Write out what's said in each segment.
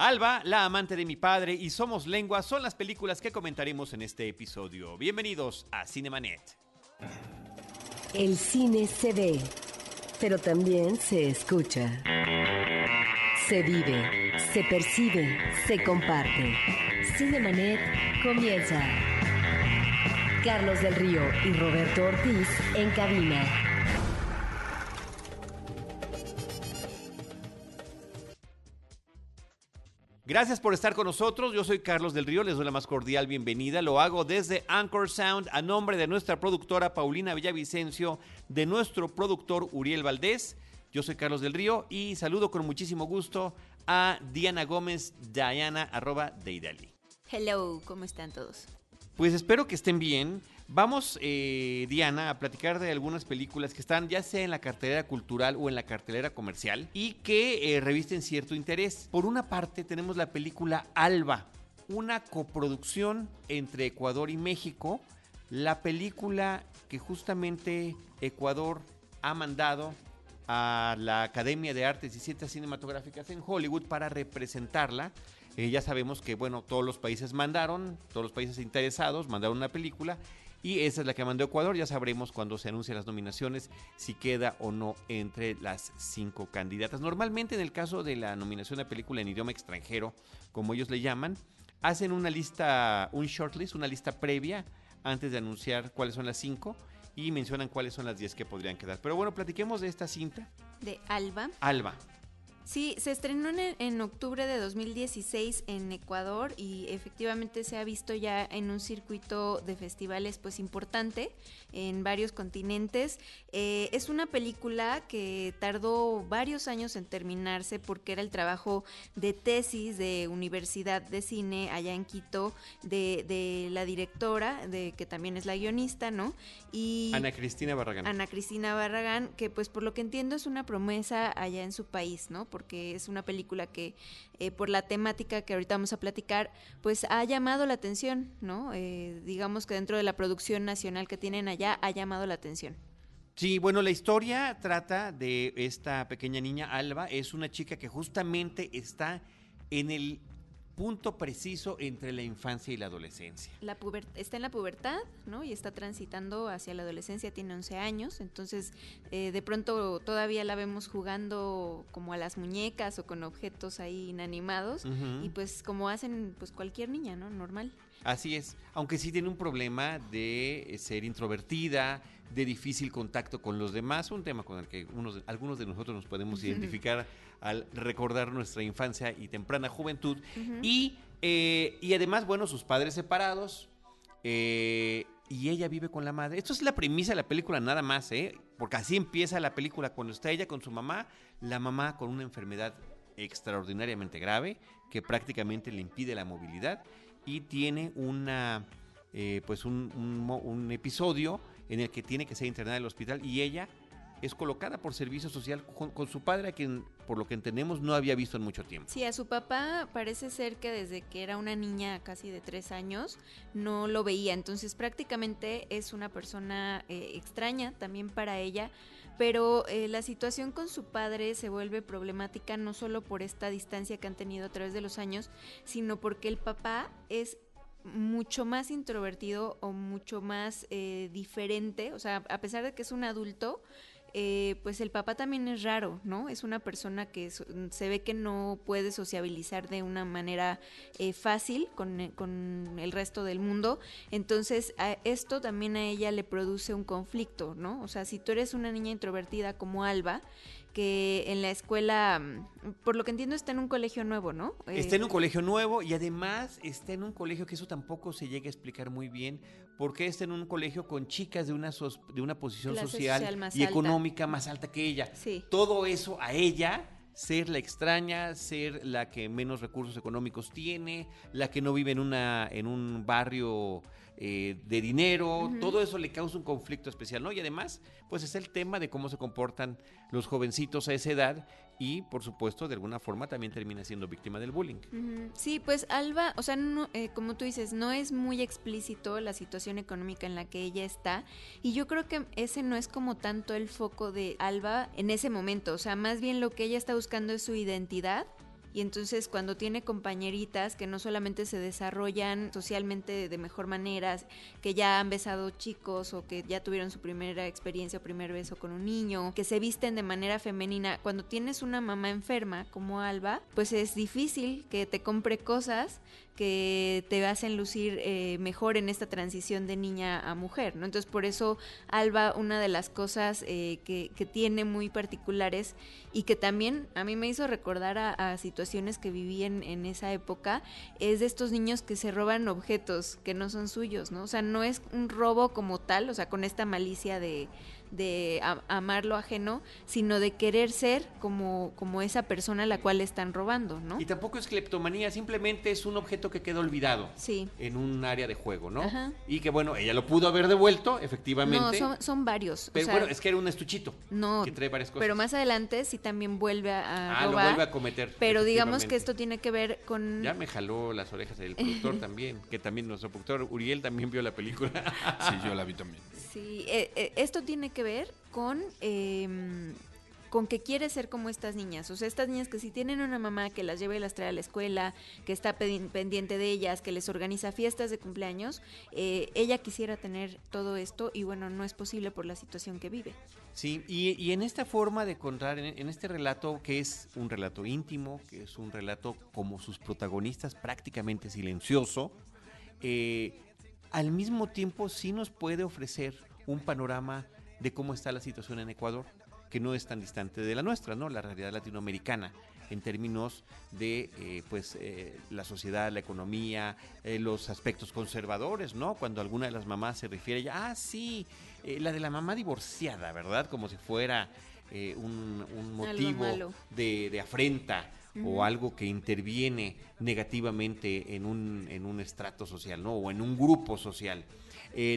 Alba, la amante de mi padre y Somos Lengua son las películas que comentaremos en este episodio. Bienvenidos a Cinemanet. El cine se ve, pero también se escucha. Se vive, se percibe, se comparte. Cinemanet comienza. Carlos del Río y Roberto Ortiz en cabina. Gracias por estar con nosotros. Yo soy Carlos del Río, les doy la más cordial bienvenida. Lo hago desde Anchor Sound a nombre de nuestra productora Paulina Villavicencio, de nuestro productor Uriel Valdés. Yo soy Carlos del Río y saludo con muchísimo gusto a Diana Gómez, Diana arroba Deidali. Hello, ¿cómo están todos? Pues espero que estén bien. Vamos, eh, Diana, a platicar de algunas películas que están ya sea en la cartelera cultural o en la cartelera comercial y que eh, revisten cierto interés. Por una parte tenemos la película Alba, una coproducción entre Ecuador y México. La película que justamente Ecuador ha mandado a la Academia de Artes y Ciencias Cinematográficas en Hollywood para representarla. Eh, ya sabemos que, bueno, todos los países mandaron, todos los países interesados mandaron una película y esa es la que mandó Ecuador. Ya sabremos cuando se anuncien las nominaciones si queda o no entre las cinco candidatas. Normalmente en el caso de la nominación de película en idioma extranjero, como ellos le llaman, hacen una lista, un shortlist, una lista previa antes de anunciar cuáles son las cinco y mencionan cuáles son las diez que podrían quedar. Pero bueno, platiquemos de esta cinta. De Alba. Alba. Sí, se estrenó en, en, octubre de 2016 en Ecuador y efectivamente se ha visto ya en un circuito de festivales pues importante en varios continentes. Eh, es una película que tardó varios años en terminarse porque era el trabajo de tesis de Universidad de Cine allá en Quito de, de la directora, de que también es la guionista, ¿no? Y Ana Cristina Barragán. Ana Cristina Barragán, que pues por lo que entiendo es una promesa allá en su país, ¿no? Porque es una película que eh, por la temática que ahorita vamos a platicar, pues ha llamado la atención, ¿no? Eh, digamos que dentro de la producción nacional que tienen allá ha llamado la atención. Sí, bueno, la historia trata de esta pequeña niña Alba, es una chica que justamente está en el punto preciso entre la infancia y la adolescencia. La está en la pubertad, ¿no? Y está transitando hacia la adolescencia, tiene 11 años, entonces eh, de pronto todavía la vemos jugando como a las muñecas o con objetos ahí inanimados y pues como hacen pues cualquier niña, ¿no? Normal. Así es, aunque sí tiene un problema de ser introvertida, de difícil contacto con los demás, un tema con el que unos, algunos de nosotros nos podemos identificar al recordar nuestra infancia y temprana juventud. y, eh, y además, bueno, sus padres separados. Eh, y ella vive con la madre. Esto es la premisa de la película nada más, ¿eh? Porque así empieza la película cuando está ella con su mamá, la mamá con una enfermedad extraordinariamente grave que prácticamente le impide la movilidad y tiene una, eh, pues un, un, episodio en el que tiene que ser internada en el hospital y ella es colocada por servicio social con, su padre, a quien por lo que entendemos no había visto en mucho tiempo. Sí, a su papá parece ser que desde que era una niña casi de tres años no lo veía, entonces prácticamente es una persona eh, extraña también para ella, pero eh, la situación con su padre se vuelve problemática no solo por esta distancia que han tenido a través de los años, sino porque el papá es mucho más introvertido o mucho más eh, diferente, o sea, a pesar de que es un adulto, eh, pues el papá también es raro, ¿no? Es una persona que se ve que no puede sociabilizar de una manera eh, fácil con, el resto del mundo. Entonces, esto también a ella le produce un conflicto, ¿no? O sea, si tú eres una niña introvertida como Alba, que en la escuela, mm, por lo que entiendo, está en un colegio nuevo, ¿no? Está en un colegio nuevo y además está en un colegio que eso tampoco se llega a explicar muy bien, porque está en un colegio con chicas de una, de una posición social, y económica más alta que ella. Todo eso a ella ser la extraña, ser la que menos recursos económicos tiene, la que no vive en, una, en un barrio eh, de dinero, todo eso le causa un conflicto especial, ¿no? Y además, pues es el tema de cómo se comportan los jovencitos a esa edad y, por supuesto, de alguna forma también termina siendo víctima del bullying. Sí, pues Alba, o sea, no, eh, como tú dices, no es muy explícito la situación económica en la que ella está y yo creo que ese no es como tanto el foco de Alba en ese momento, o sea, más bien lo que ella está buscando es su identidad y entonces cuando tiene compañeritas que no solamente se desarrollan socialmente de mejor manera, que ya han besado chicos o que ya tuvieron su primera experiencia o primer beso con un niño, que se visten de manera femenina, cuando tienes una mamá enferma como Alba, pues es difícil que te compre cosas que te hacen lucir eh, mejor en esta transición de niña a mujer, ¿no? Entonces por eso Alba, una de las cosas eh, que, tiene muy particulares y que también a mí me hizo recordar a, situaciones que viví en, en, esa época, es de estos niños que se roban objetos que no son suyos, ¿no? O sea, no es un robo como tal, o sea, con esta malicia de de amar lo ajeno, sino de querer ser como, como esa persona a la cual están robando, ¿no? Y tampoco es cleptomanía, simplemente es un objeto que quedó olvidado sí. en un área de juego, ¿no? Y que bueno, ella lo pudo haber devuelto, efectivamente. No, son, varios. Pero bueno, es que era un estuchito. No. Que trae varias cosas. Pero más adelante sí también vuelve a, ah, lo vuelve a cometer. Pero digamos que esto tiene que ver con... Ya me jaló las orejas el productor también, que también nuestro productor Uriel también vio la película. sí, yo la vi también. Sí, eh, eh, esto tiene que ver con, em, con que quiere ser como estas niñas. O sea, estas niñas que si tienen una mamá que las lleva y las trae a la escuela, que está pendiente de ellas, que les organiza fiestas de cumpleaños, eh, ella quisiera tener todo esto y bueno, no es posible por la situación que vive. Sí, y, en esta forma de contar, en, este relato que es un relato íntimo, que es un relato como sus protagonistas prácticamente silencioso, al mismo tiempo sí nos puede ofrecer un panorama de cómo está la situación en Ecuador, que no es tan distante de la nuestra, ¿no? La realidad latinoamericana en términos de eh, pues eh, la sociedad, la economía, eh, los aspectos conservadores, ¿no? Cuando alguna de las mamás se refiere ya, ah, sí, la de la mamá divorciada, ¿verdad? Como si fuera un, motivo de, afrenta o algo que interviene negativamente en un, en un estrato social, ¿no? O en un grupo social.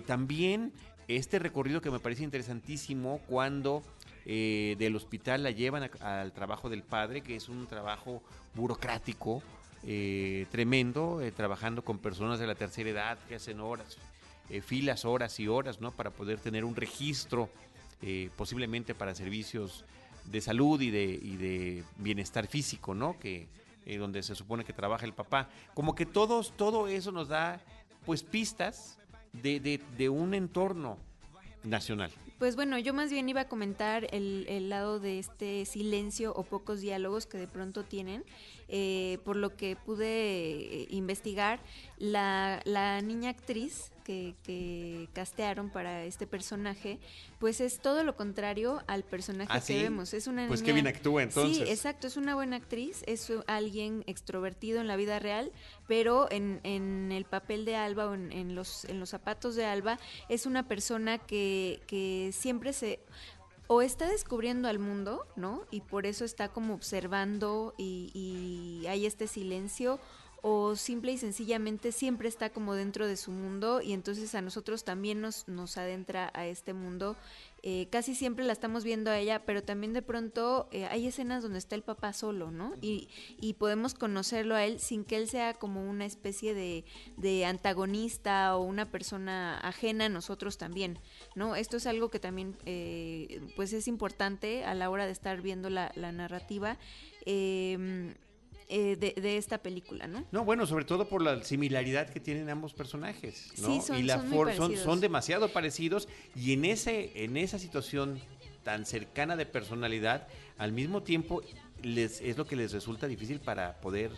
también este recorrido que me parece interesantísimo cuando eh, del hospital la llevan al trabajo del padre, que es un trabajo burocrático eh, tremendo, eh, trabajando con personas de la tercera edad que hacen horas, filas, horas y horas, ¿no? Para poder tener un registro, posiblemente para servicios de salud y de, y de bienestar físico, ¿no? Que donde se supone que trabaja el papá. Como que todos, todo eso nos da, pues, pistas de, un entorno nacional. Pues bueno, yo más bien iba a comentar el, el, lado de este silencio o pocos diálogos que de pronto tienen eh, por lo que pude eh, investigar, la, la niña actriz que, que, castearon para este personaje, pues es todo lo contrario al personaje ¿Ah, que vemos. Es una pues que bien actúa entonces. Sí, exacto, es una buena actriz, es alguien extrovertido en la vida real, pero en, en el papel de Alba o en, en, los, en los zapatos de Alba es una persona que, que siempre se o está descubriendo al mundo, ¿no? Y por eso está como observando y, hay este silencio, o simple y sencillamente siempre está como dentro de su mundo y entonces a nosotros también nos, nos adentra a este mundo eh, casi siempre la estamos viendo a ella, pero también de pronto eh, hay escenas donde está el papá solo, ¿no? Y, y, podemos conocerlo a él sin que él sea como una especie de, de, antagonista o una persona ajena a nosotros también, ¿no? Esto es algo que también eh, pues es importante a la hora de estar viendo la, la narrativa. Eh, eh, de, esta película, ¿no? No, bueno, sobre todo por la similaridad que tienen ambos personajes, ¿no? Sí, son, y la son, son, demasiado parecidos y en ese en esa situación tan cercana de personalidad, al mismo tiempo les es lo que les resulta difícil para poder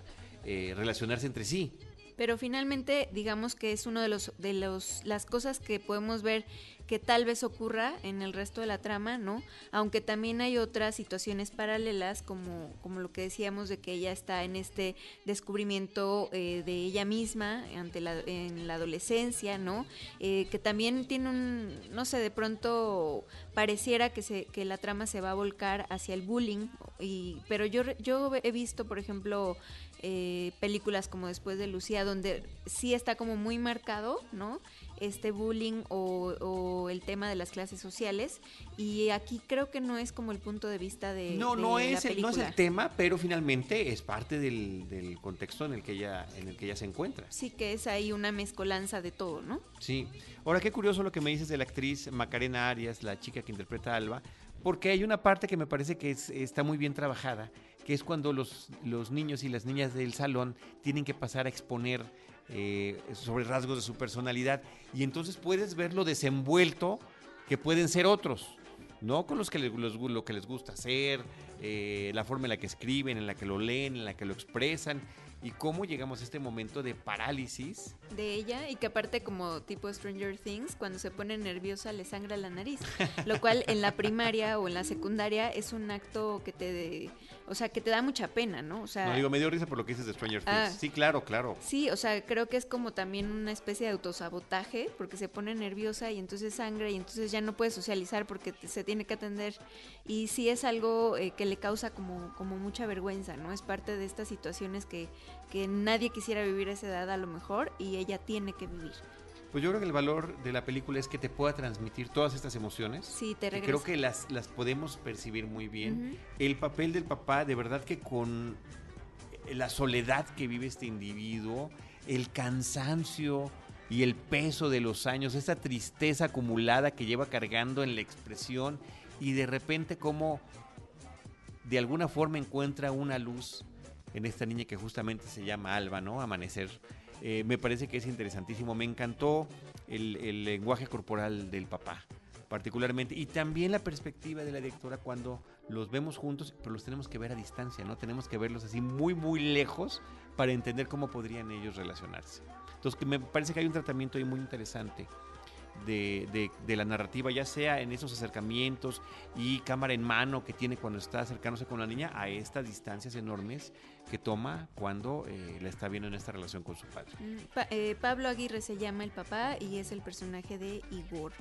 eh, relacionarse entre sí. Pero finalmente, digamos que es uno de los de los las cosas que podemos ver que tal vez ocurra en el resto de la trama, ¿no? Aunque también hay otras situaciones paralelas, como, como lo que decíamos de que ella está en este descubrimiento eh, de ella misma ante la, en la adolescencia, ¿no? Eh, que también tiene un, no sé, de pronto pareciera que, se, que la trama se va a volcar hacia el bullying, y, pero yo, yo he visto, por ejemplo, eh, películas como Después de Lucía, donde sí está como muy marcado, ¿no? este bullying o, el tema de las clases sociales. Y aquí creo que no es como el punto de vista de no no es el, no es el tema pero finalmente es parte del, del, contexto en el que ella en el que ella se encuentra. Sí que es ahí una mezcolanza de todo no sí. Ahora qué curioso lo que me dices de la actriz Macarena Arias la chica que interpreta a Alba porque hay una parte que me parece que es- está muy bien trabajada, que es cuando los, niños y las niñas del salón tienen que pasar a exponer eh, sobre rasgos de su personalidad y entonces puedes ver lo desenvuelto que pueden ser otros, ¿no? Con los que les, lo que les gusta hacer, eh, la forma en la que escriben, en la que lo leen, en la que lo expresan y cómo llegamos a este momento de parálisis. De ella y que aparte como tipo Stranger Things, cuando se pone nerviosa le sangra la nariz, lo cual en la primaria o en la secundaria es un acto que te, o sea, que te da mucha pena, ¿no? O sea, No digo, me dio risa por lo que dices de Stranger Things. Ah. Sí, claro, claro. Sí, o sea, creo que es como también una especie de autosabotaje, porque se pone nerviosa y entonces sangre y entonces ya no puede socializar porque se tiene que atender. Y sí es algo eh, que le causa como, como mucha vergüenza, ¿no? Es parte de estas situaciones que, que nadie quisiera vivir a esa edad a lo mejor y ella tiene que vivir. Pues yo creo que el valor de la película es que te pueda transmitir todas estas emociones. Sí, te regresa. creo que las, las podemos percibir muy bien. El papel del papá, de verdad que con la soledad que vive este individuo, el cansancio y el peso de los años, esa tristeza acumulada que lleva cargando en la expresión y de repente como de alguna forma encuentra una luz en esta niña que justamente se llama Alba, ¿no? Amanecer. Eh, me parece que es interesantísimo. Me encantó el, el lenguaje corporal del papá, particularmente. Y también la perspectiva de la directora cuando los vemos juntos, pero los tenemos que ver a distancia, ¿no? Tenemos que verlos así muy, muy lejos para entender cómo podrían ellos relacionarse. Entonces, me parece que hay un tratamiento ahí muy interesante de, de- de la narrativa, ya sea en esos acercamientos y cámara en mano que tiene cuando está acercándose con la niña, a estas distancias enormes que toma cuando eh, la está viendo en esta relación con su padre. Mm, Pa- eh, Pablo Aguirre se llama el papá y es el personaje de Igor.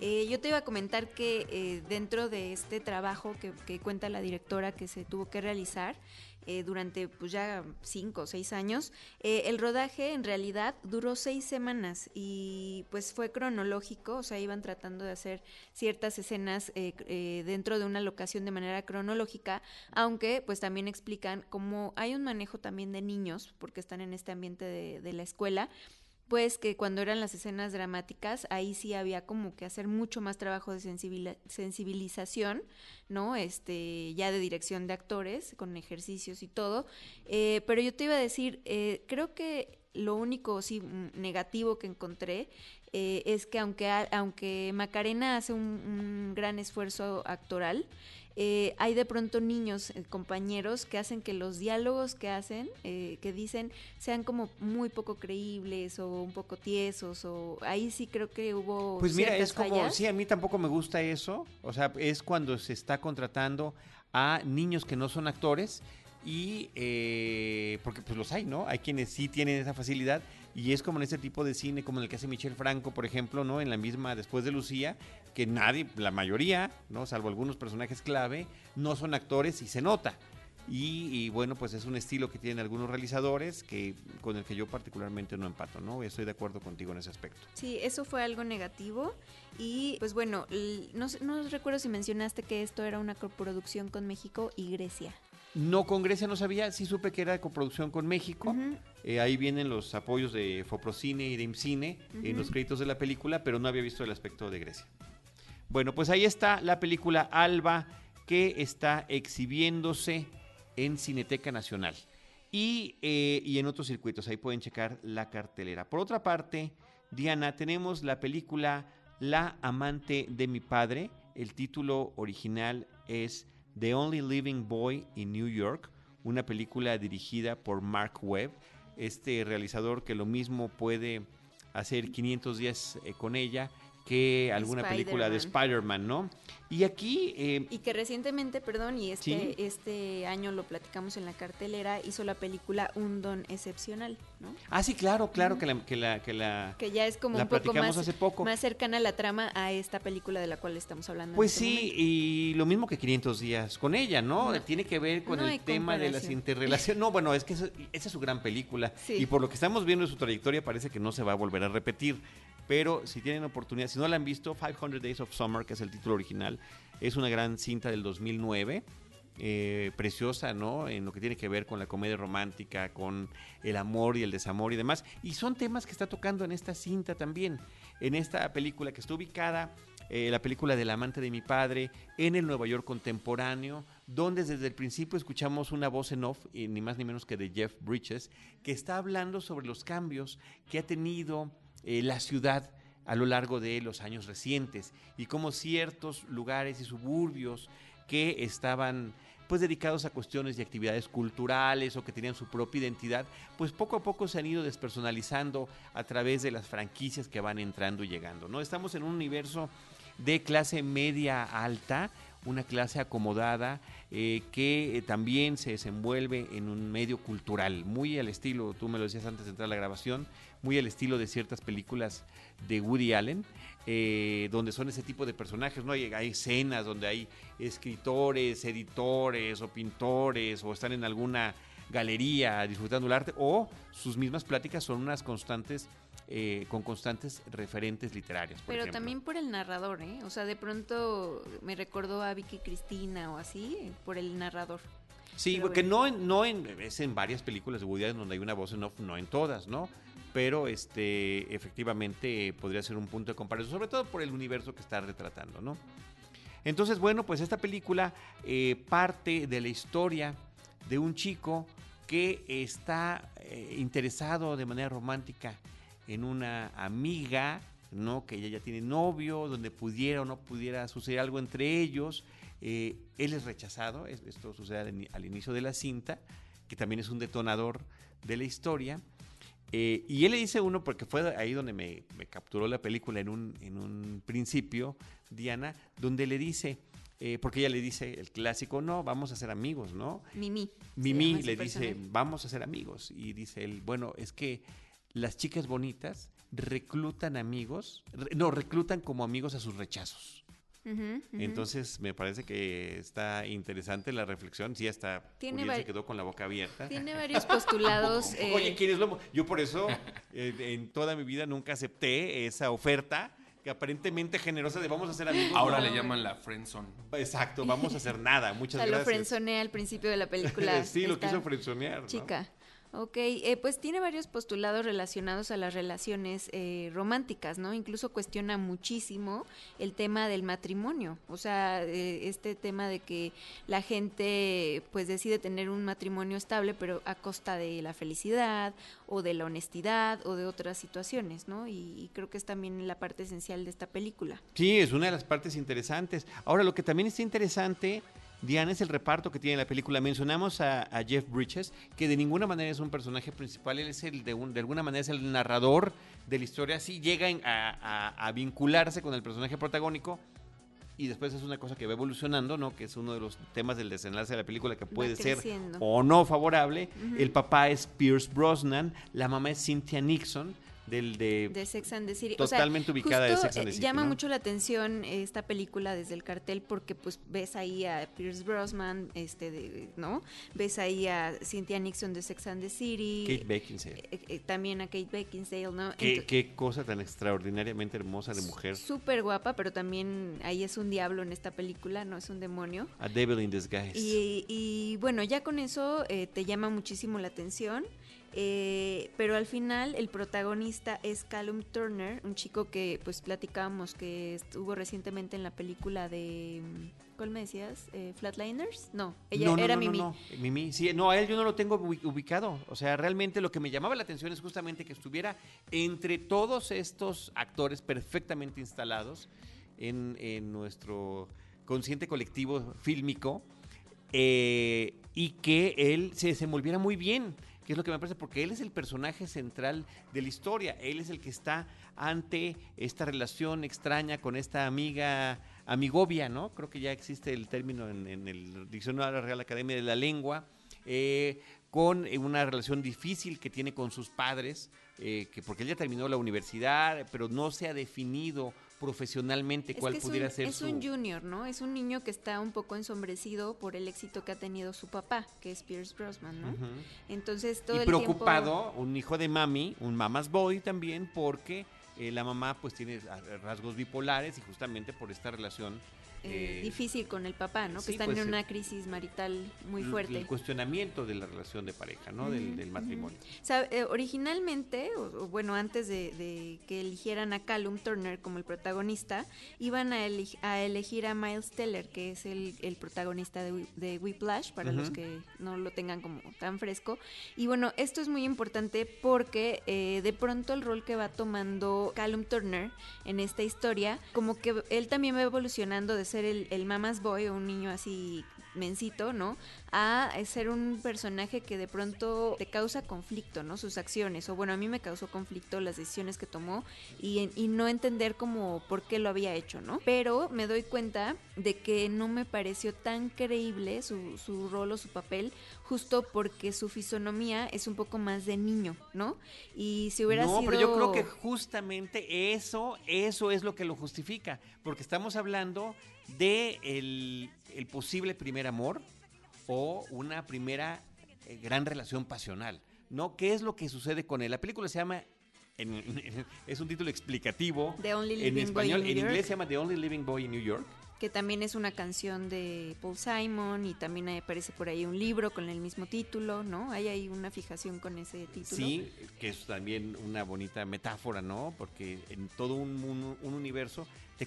Eh, yo te iba a comentar que eh, dentro de este trabajo que, que cuenta la directora que se tuvo que realizar eh, durante pues ya cinco o seis años, eh, el rodaje en realidad duró seis semanas y pues fue cronológico, o sea, iban tratando de hacer ciertas escenas eh, eh, dentro de una locación de manera cronológica, aunque pues también explican cómo hay un manejo también de niños, porque están en este ambiente de, de la escuela, pues que cuando eran las escenas dramáticas, ahí sí había como que hacer mucho más trabajo de sensibilización, ¿no? Este, ya de dirección de actores, con ejercicios y todo. Eh, pero yo te iba a decir, eh, creo que lo único sí mm, negativo que encontré eh, es que aunque, aunque Macarena hace un gran esfuerzo actoral, eh, hay de pronto niños, eh, compañeros, que hacen que los diálogos que hacen, eh, que dicen, sean como muy poco creíbles o un poco tiesos, o ahí sí creo que hubo Pues mira, es como, fallas. sí, a mí tampoco me gusta eso. O sea, es cuando se está contratando a niños que no son actores y eh, porque pues los hay, ¿no? Hay quienes sí tienen esa facilidad y es como en ese tipo de cine, como en el que hace Michel Franco, por ejemplo, ¿no? En la misma Después de Lucía, que nadie, la mayoría, ¿no? Salvo algunos personajes clave, no son actores y se nota. Y, y, bueno, pues es un estilo que tienen algunos realizadores que con el que yo particularmente no empato, ¿no? Estoy de acuerdo contigo en ese aspecto. Sí, eso fue algo negativo. Y pues bueno, no, no recuerdo si mencionaste que esto era una coproducción con México y Grecia. No, con Grecia no sabía, sí supe que era de coproducción con México. Eh, ahí vienen los apoyos de Foprocine y de IMCINE en los créditos de la película, pero no había visto el aspecto de Grecia. Bueno, pues ahí está la película Alba que está exhibiéndose en Cineteca Nacional y, eh, y en otros circuitos. Ahí pueden checar la cartelera. Por otra parte, Diana, tenemos la película La amante de mi padre. El título original es The Only Living Boy in New York, una película dirigida por Mark Webb, este realizador que lo mismo puede hacer 500 días eh, con ella que alguna película de Spider-Man, ¿no? Y aquí... eh, Y que recientemente, perdón, y este, Sí. este año lo platicamos en la cartelera, hizo la película Un Don Excepcional, ¿no? ah, sí, claro, claro que la... Que la, que la Que ya es como La un poco platicamos más, hace poco. más cercana a la trama a esta película de la cual estamos hablando. Pues este sí, momento. y lo mismo que 500 días con ella, ¿no? No. Tiene que ver con No el tema de las interrelaciones. No, bueno, es que eso- esa es su gran película. Sí. Y por lo que estamos viendo de su trayectoria parece que no se va a volver a repetir. Pero si tienen oportunidad, si no la han visto, 500 Days of Summer, que es el título original, es una gran cinta del 2009. eh, preciosa, ¿no? En lo que tiene que ver con la comedia romántica, con el amor y el desamor y demás. Y son temas que está tocando en esta cinta también, en esta película que está ubicada eh, la película del amante de mi padre, en el Nueva York contemporáneo, donde desde el principio escuchamos una voz en off, y ni más ni menos que de Jeff Bridges, que está hablando sobre los cambios que ha tenido eh, la ciudad a lo largo de los años recientes y cómo ciertos lugares y suburbios que estaban pues dedicados a cuestiones y actividades culturales o que tenían su propia identidad, pues poco a poco se han ido despersonalizando a través de las franquicias que van entrando y llegando, ¿no? Estamos en un universo de clase media alta, una clase acomodada eh, que eh, también se desenvuelve en un medio cultural, muy al estilo, tú me lo decías antes de entrar a la grabación, muy al estilo de ciertas películas de Woody Allen, eh, donde son ese tipo de personajes, ¿no? Hay, hay, escenas donde hay escritores, editores o pintores o están en alguna galería disfrutando el arte o sus mismas pláticas son unas constantes eh, con constantes referentes literarios. Pero ejemplo. también por el narrador, ¿eh? O sea, de pronto me recordó a Vicky Cristina o así, por el narrador. Sí, porque bueno. no, en, no en, es en varias películas de Woody Allen donde hay una voz en off, no en todas, ¿no? Pero este, efectivamente podría ser un punto de comparación, sobre todo por el universo que está retratando, ¿no? Entonces, bueno, pues esta película eh, parte de la historia de un chico que está eh, interesado de manera romántica en una amiga, ¿no? Que ella ya tiene novio, donde pudiera o no pudiera suceder algo entre ellos. Eh, él es rechazado, esto sucede al, al, inicio de la cinta, que también es un detonador de la historia. Eh, y él le dice uno, porque fue ahí donde me, me capturó la película en un, en un, principio, Diana, donde le dice, eh, porque ella le dice el clásico, no, vamos a ser amigos, ¿no? Mimi. Mimi le dice, personaje. vamos a ser amigos. Y dice él, bueno, es que las chicas bonitas reclutan amigos, no, reclutan como amigos a sus rechazos. Uh -huh, uh -huh. Entonces me parece que está interesante la reflexión. Sí, hasta tiene se quedó con la boca abierta. Tiene varios postulados. eh... Oye, ¿quién es lo? Yo por eso eh, en toda mi vida nunca acepté esa oferta que aparentemente generosa de vamos a hacer amigos. Ahora no. le llaman la friendzone. Exacto, vamos a hacer nada. Muchas o sea, gracias. Lo frenzoneé al principio de la película. sí, lo quiso frenzonear. Chica. ¿no? Ok, eh, pues tiene varios postulados relacionados a las relaciones eh, románticas, ¿no? Incluso cuestiona muchísimo el tema del matrimonio, o sea, eh, este tema de que la gente pues decide tener un matrimonio estable, pero a costa de la felicidad o de la honestidad o de otras situaciones, ¿no? Y, y creo que es también la parte esencial de esta película. Sí, es una de las partes interesantes. Ahora, lo que también está interesante Diana es el reparto que tiene la película. Mencionamos a, a, Jeff Bridges, que de ninguna manera es un personaje principal, él es el de, un, de alguna manera es el narrador de la historia, sí llega a, a, a, vincularse con el personaje protagónico y después es una cosa que va evolucionando, ¿no? Que es uno de los temas del desenlace de la película que puede ser o no favorable. Uh -huh. El papá es Pierce Brosnan, la mamá es Cynthia Nixon del de, de Sex and the City. Totalmente o sea, ubicada de Sex and the City. Llama ¿no? mucho la atención esta película desde el cartel porque pues ves ahí a Pierce Brosnan, este, de, ¿no? Ves ahí a Cynthia Nixon de Sex and the City. Kate Beckinsale. Eh, eh, también a Kate Beckinsale, ¿no? Qué, Entonces, qué cosa tan extraordinariamente hermosa de mujer. Súper guapa, pero también ahí es un diablo en esta película, no es un demonio. A Devil in Disguise. Y, y bueno, ya con eso eh, te llama muchísimo la atención. Eh, pero al final el protagonista es Callum Turner, un chico que pues platicábamos que estuvo recientemente en la película de ¿cuál me decías? Eh, Flatliners? No, ella no, no, era no, Mimi. No, Mimi, sí, no, a él yo no lo tengo ubicado. O sea, realmente lo que me llamaba la atención es justamente que estuviera entre todos estos actores perfectamente instalados en, en nuestro consciente colectivo fílmico eh, y que él se desenvolviera muy bien que es lo que me parece, porque él es el personaje central de la historia, él es el que está ante esta relación extraña con esta amiga, amigovia, ¿no? Creo que ya existe el término en, el Diccionario de la Real Academia de la Lengua, eh, con una relación difícil que tiene con sus padres, eh, que porque él ya terminó la universidad, pero no se ha definido profesionalmente es cuál que pudiera un, ser es su... un junior, ¿no? Es un niño que está un poco ensombrecido por el éxito que ha tenido su papá, que es Pierce Brosnan, ¿no? Uh -huh. Entonces todo y el preocupado, tiempo... un hijo de mami, un mama's boy también, porque eh, la mamá pues tiene rasgos bipolares y justamente por esta relación eh, Eh, difícil con el papá, ¿no? sí, que están pues, en eh, una crisis marital muy fuerte. El cuestionamiento de la relación de pareja, ¿no? del, matrimonio. O sea, eh, originalmente, o, o bueno, antes de, de que eligieran a Callum Turner como el protagonista, iban a, elegir a Miles Teller, que es el, el protagonista de, de Whiplash, para los que no lo tengan como tan fresco. Y bueno, esto es muy importante porque eh, de pronto el rol que va tomando Callum Turner en esta historia, como que él también va evolucionando de ser el, el mama's boy o un niño así mencito, ¿no? A ser un personaje que de pronto te causa conflicto, ¿no? Sus acciones, o bueno, a mí me causó conflicto las decisiones que tomó y, y no entender como por qué lo había hecho, ¿no? Pero me doy cuenta de que no me pareció tan creíble su, su rol o su papel, justo porque su fisonomía es un poco más de niño, ¿no? Y si hubiera no, sido... pero yo creo que justamente eso, eso es lo que lo justifica, porque estamos hablando de el, el posible primer amor o una primera eh, gran relación pasional, ¿no? ¿Qué es lo que sucede con él? La película se llama, en- en- es un título explicativo, The Only en Living Boy español, in en New inglés York. se llama The Only Living Boy in New York. Que también es una canción de Paul Simon y también aparece por ahí un libro con el mismo título, ¿no? Hay ahí una fijación con ese título. Sí, que es también una bonita metáfora, ¿no? Porque en todo un, un- un universo te,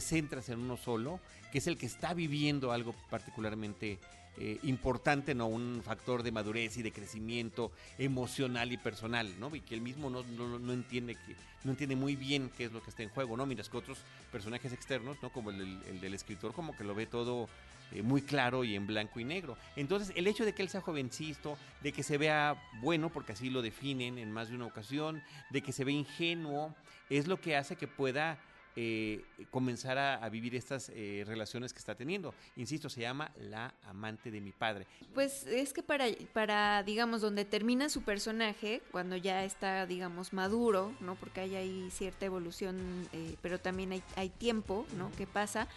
centras en uno solo, que es el que está viviendo algo particularmente eh, importante, ¿no? Un factor de madurez y de crecimiento emocional y personal, ¿no? Y que él mismo no, no, no entiende que no entiende muy bien qué es lo que está en juego, ¿no? Mientras que otros personajes externos, ¿no? Como el, el del escritor, como que lo ve todo eh, muy claro y en blanco y negro. Entonces, el hecho de que él sea jovencito, de que se vea bueno, porque así lo definen en más de una ocasión, de que se ve ingenuo, es lo que hace que pueda eh, comenzar a, a vivir estas eh, relaciones que está teniendo. Insisto, se llama La amante de mi padre. Pues es que para, para, digamos, donde termina su personaje, cuando ya está, digamos, maduro, ¿no? Porque hay ahí cierta evolución, eh, pero también hay, hay tiempo, ¿no? Que pasa.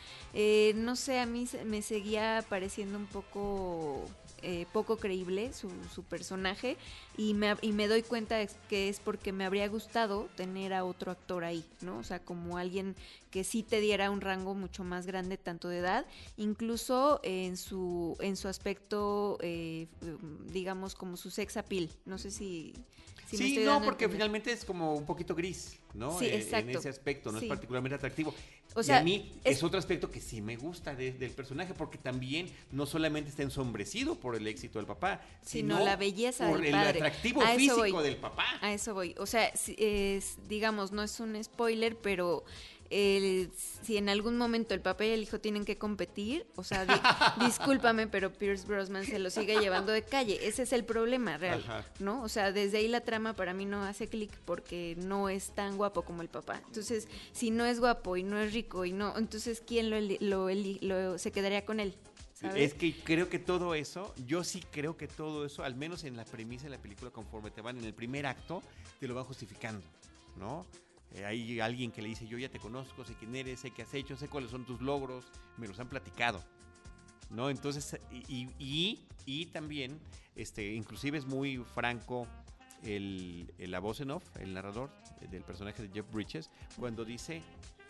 No sé, a mí se- me seguía pareciendo un poco... poco creíble su, su personaje y me, y me doy cuenta que es porque me habría gustado tener a otro actor ahí, ¿no? O sea, como alguien que sí te diera un rango mucho más grande tanto de edad, incluso en su en su aspecto, eh, digamos como su sex appeal. No sé si, si sí, no, porque finalmente es como un poquito gris, ¿no? Sí, En exacto. ese aspecto, no Sí. es particularmente atractivo. O y sea, a mí es- es... otro aspecto que sí me gusta de- del personaje, porque también no solamente está ensombrecido por el éxito del papá, Sino sino la belleza por del el padre. atractivo A físico del papá. A eso voy. O sea, es, digamos, no es un spoiler, pero el- si en algún momento el papá y el hijo tienen que competir, o sea, di- discúlpame, pero Pierce Brosnan se lo sigue llevando de calle. Ese es el problema real, Ajá. ¿no? O sea, desde ahí la trama para mí no hace clic porque no es tan guapo como el papá. Entonces, si no es guapo y no es rico y no, entonces ¿quién lo, lo, lo- se quedaría con él? ¿sabes? Es que creo que todo eso, yo sí creo que todo eso, al menos en la premisa de la película, conforme te van en el primer acto, te lo van justificando, ¿no? Eh, hay alguien que le dice, yo ya te conozco, sé quién eres, sé qué has hecho, sé cuáles son tus logros, me los han platicado, ¿no? Entonces, y, y, y- también, este, inclusive es muy franco el, el- la voz en off, el narrador eh, del personaje de Jeff Bridges, cuando dice,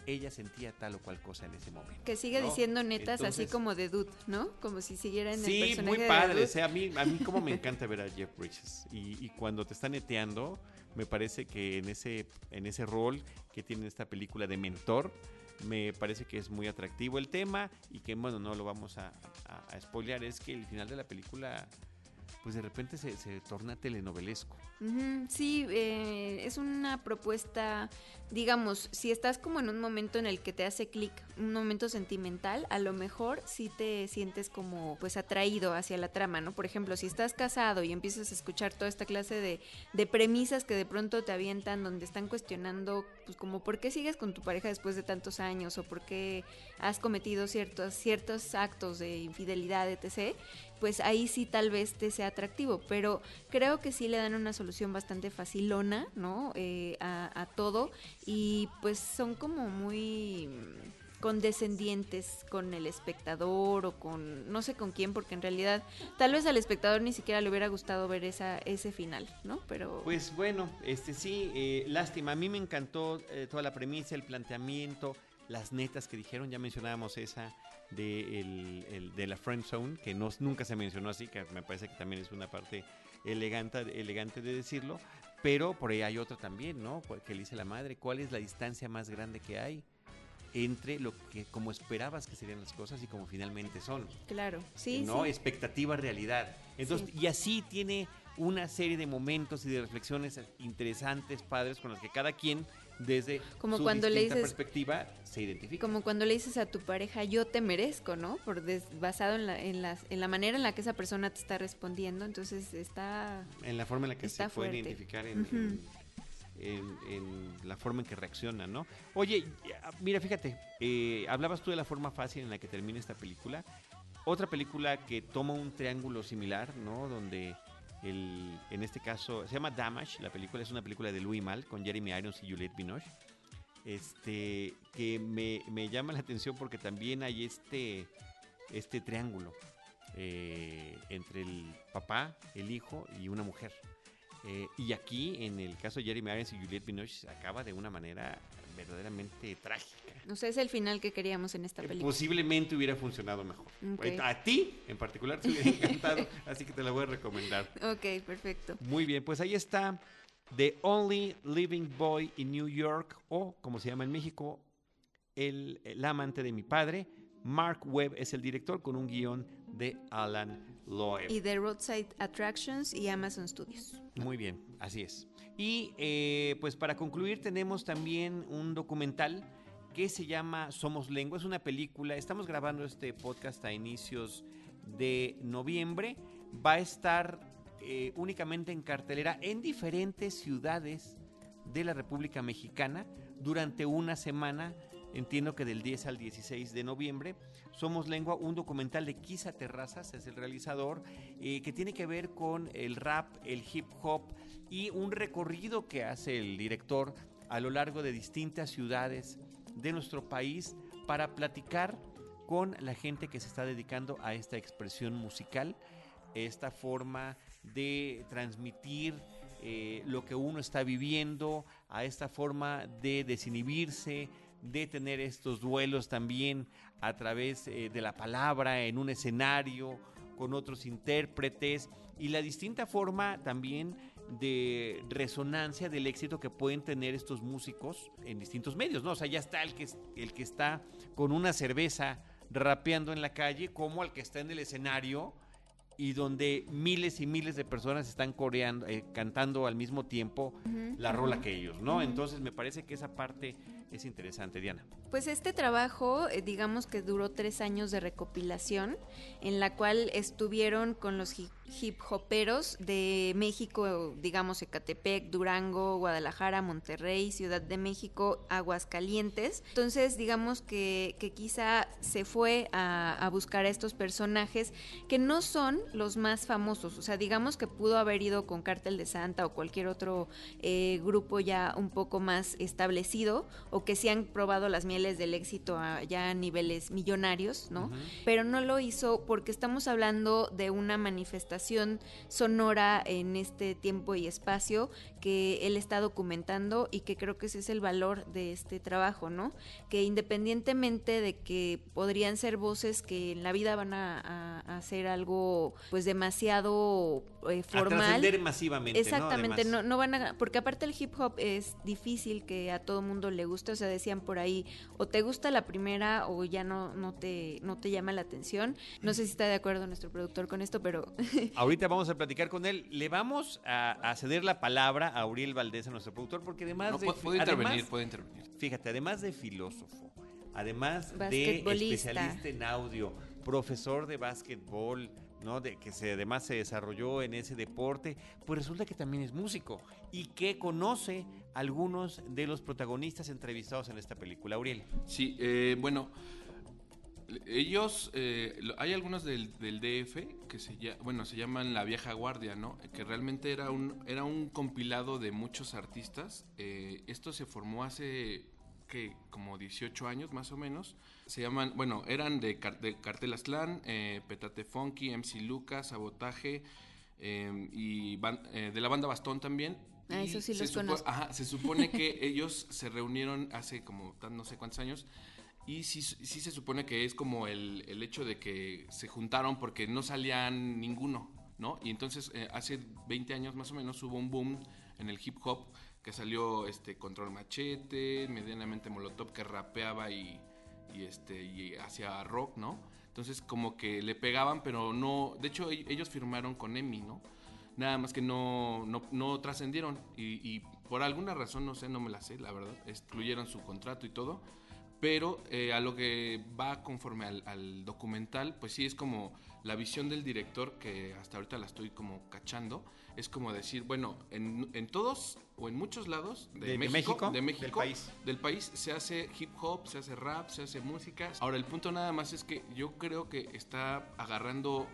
ella sentía tal o cual cosa en ese momento. Que sigue ¿no? diciendo netas así como de dude, ¿no? Como si siguiera en el Sí, personaje muy padre. O sea, a mí, a mí como me encanta ver a Jeff Bridges. Y, y cuando te está neteando, me parece que en ese, en ese rol que tiene esta película de mentor, me parece que es muy atractivo el tema y que, bueno, no lo vamos a, a, a spoilear, es que el final de la película, pues de repente se, se torna telenovelesco. Sí, eh, es una propuesta, digamos, si estás como en un momento en el que te hace clic, un momento sentimental, a lo mejor sí te sientes como pues atraído hacia la trama, ¿no? Por ejemplo, si estás casado y empiezas a escuchar toda esta clase de, de premisas que de pronto te avientan, donde están cuestionando, pues como por qué sigues con tu pareja después de tantos años o por qué has cometido ciertos, ciertos actos de infidelidad, etc., pues ahí sí tal vez te sea atractivo, pero creo que sí le dan una solución bastante facilona, ¿no? Eh, a, a todo y pues son como muy condescendientes con el espectador o con no sé con quién porque en realidad tal vez al espectador ni siquiera le hubiera gustado ver esa ese final, ¿no? Pero Pues bueno, este sí, eh, lástima. A mí me encantó eh, toda la premisa, el planteamiento, las netas que dijeron, ya mencionábamos esa de, el- el- de la Friend Zone, que no, nunca se mencionó así, que me parece que también es una parte elegante, elegante de decirlo, pero por ahí hay otra también, ¿no? Que le dice la madre, ¿cuál es la distancia más grande que hay entre lo que como esperabas que serían las cosas y como finalmente son? Claro, sí, ¿no? sí. Expectativa, realidad. Entonces, y así tiene una serie de momentos y de reflexiones interesantes, padres, con las que cada quien, desde Como su cuando le dices- perspectiva, se identifica. Como cuando le dices a tu pareja, yo te merezco, ¿no? Por des- basado en la, en, las, en la manera en la que esa persona te está respondiendo. Entonces está... En la forma en la que se puede fuerte. identificar en, en- en- en la forma en que reacciona, ¿no? Oye, mira, fíjate, eh, hablabas tú de la forma fácil en la que termina esta película. Otra película que toma un triángulo similar, ¿no? Donde el, en este caso se llama Damage, la película es una película de Louis Mal con Jeremy Irons y Juliette Binoche. Este, que me, me llama la atención porque también hay este, este triángulo eh, entre el papá, el hijo y una mujer. Eh, y aquí, en el caso de Jeremy Irons y Juliette Binoche, acaba de una manera verdaderamente trágica. O sea, es el final que queríamos en esta Eh, película. Posiblemente hubiera funcionado mejor. A ti, en particular, te hubiera encantado, así que te la voy a recomendar. Ok, perfecto. Muy bien, pues ahí está The Only Living Boy in New York, o como se llama en México, el, el amante de mi padre. Mark Webb es el director con un guion de Alan Loeb. Y de Roadside Attractions y Amazon Studios. Muy bien, así es. Y eh, pues para concluir tenemos también un documental que se llama Somos Lengua. Es una película, estamos grabando este podcast a inicios de noviembre. Va a estar eh, únicamente en cartelera en diferentes ciudades de la República Mexicana durante una semana. Entiendo que del 10 al 16 de noviembre. Somos Lengua, un documental de Kisa Terrazas, es el realizador, eh, que tiene que ver con el rap, el hip hop y un recorrido que hace el director a lo largo de distintas ciudades de nuestro país para platicar con la gente que se está dedicando a esta expresión musical, esta forma de transmitir eh, lo que uno está viviendo, a esta forma de desinhibirse, de tener estos duelos también a través eh, de la palabra en un escenario, con otros intérpretes y la distinta forma también de resonancia del éxito que pueden tener estos músicos en distintos medios, ¿no? O sea, ya está el que, el que está con una cerveza rapeando en la calle, como el que está en el escenario y donde miles y miles de personas están coreando, eh, cantando al mismo tiempo la rola que ellos, ¿no? Entonces me parece que esa parte es interesante, Diana. Pues este trabajo, eh, digamos que duró tres años de recopilación, en la cual estuvieron con los hip hoperos de México, digamos Ecatepec, Durango, Guadalajara, Monterrey, Ciudad de México, Aguascalientes. Entonces, digamos que, que quizá se fue a, a buscar a estos personajes que no son los más famosos. O sea, digamos que pudo haber ido con Cártel de Santa o cualquier otro eh, grupo ya un poco más establecido o que sí han probado las mieles del éxito a, ya a niveles millonarios, ¿no? Pero no lo hizo porque estamos hablando de una manifestación sonora en este tiempo y espacio que él está documentando y que creo que ese es el valor de este trabajo, ¿no? Que independientemente de que podrían ser voces que en la vida van a, a- a hacer algo pues demasiado eh, A formal. trascender masivamente, Exactamente, ¿no? no van a, porque aparte el hip hop es difícil que a todo mundo le guste, o sea, decían por ahí, o te gusta la primera o ya no, no te, no te llama la atención. No sé si está de acuerdo nuestro productor con esto, pero Ahorita vamos a platicar con él. Le vamos a, a ceder la palabra a Uriel Valdés, a nuestro productor, porque además No, de... pu- puede además- intervenir, puede intervenir. Fíjate, además de filósofo, además de especialista en audio, profesor de básquetbol, ¿no? De, que se, además se desarrolló en ese deporte, pues resulta que también es músico y que conoce algunos de los protagonistas entrevistados en esta película. Auriel. Sí, eh, bueno, ellos, eh, lo- hay algunos del, del DF que se, bueno, se llaman La Vieja Guardia, ¿no? Que realmente era un, era un compilado de muchos artistas. Eh, esto se formó hace, que Como 18 años más o menos. Se llaman, bueno, eran de, Car- de Cartel Aztlán, eh, Petate Funky, MC Lucas, Sabotaje eh, y eh, de la banda Bastón también. Ah, eso sí los conozco. Ajá, se supone que ellos se reunieron hace como no sé cuántos años y sí, sí se supone que es como el, el hecho de que se juntaron porque no salían ninguno, ¿no? Y entonces eh, hace 20 años más o menos hubo un boom en el hip hop que salió este Control Machete, medianamente Molotov que rapeaba y, y, este y hacía rock, ¿no? Entonces como que le pegaban, pero no, de hecho ellos firmaron con EMI, ¿no? Nada más que no, no, no trascendieron y, y por alguna razón, no sé, no me la sé, la verdad, excluyeron su contrato y todo. Pero eh, a lo que va conforme al, al documental, pues sí es como la visión del director, que hasta ahorita la estoy como cachando, es como decir, bueno, en, en todos o en muchos lados de, De- de México, México, de del México, país. del país se hace hip hop, se hace rap, se hace música. Ahora el punto nada más es que yo creo que está agarrando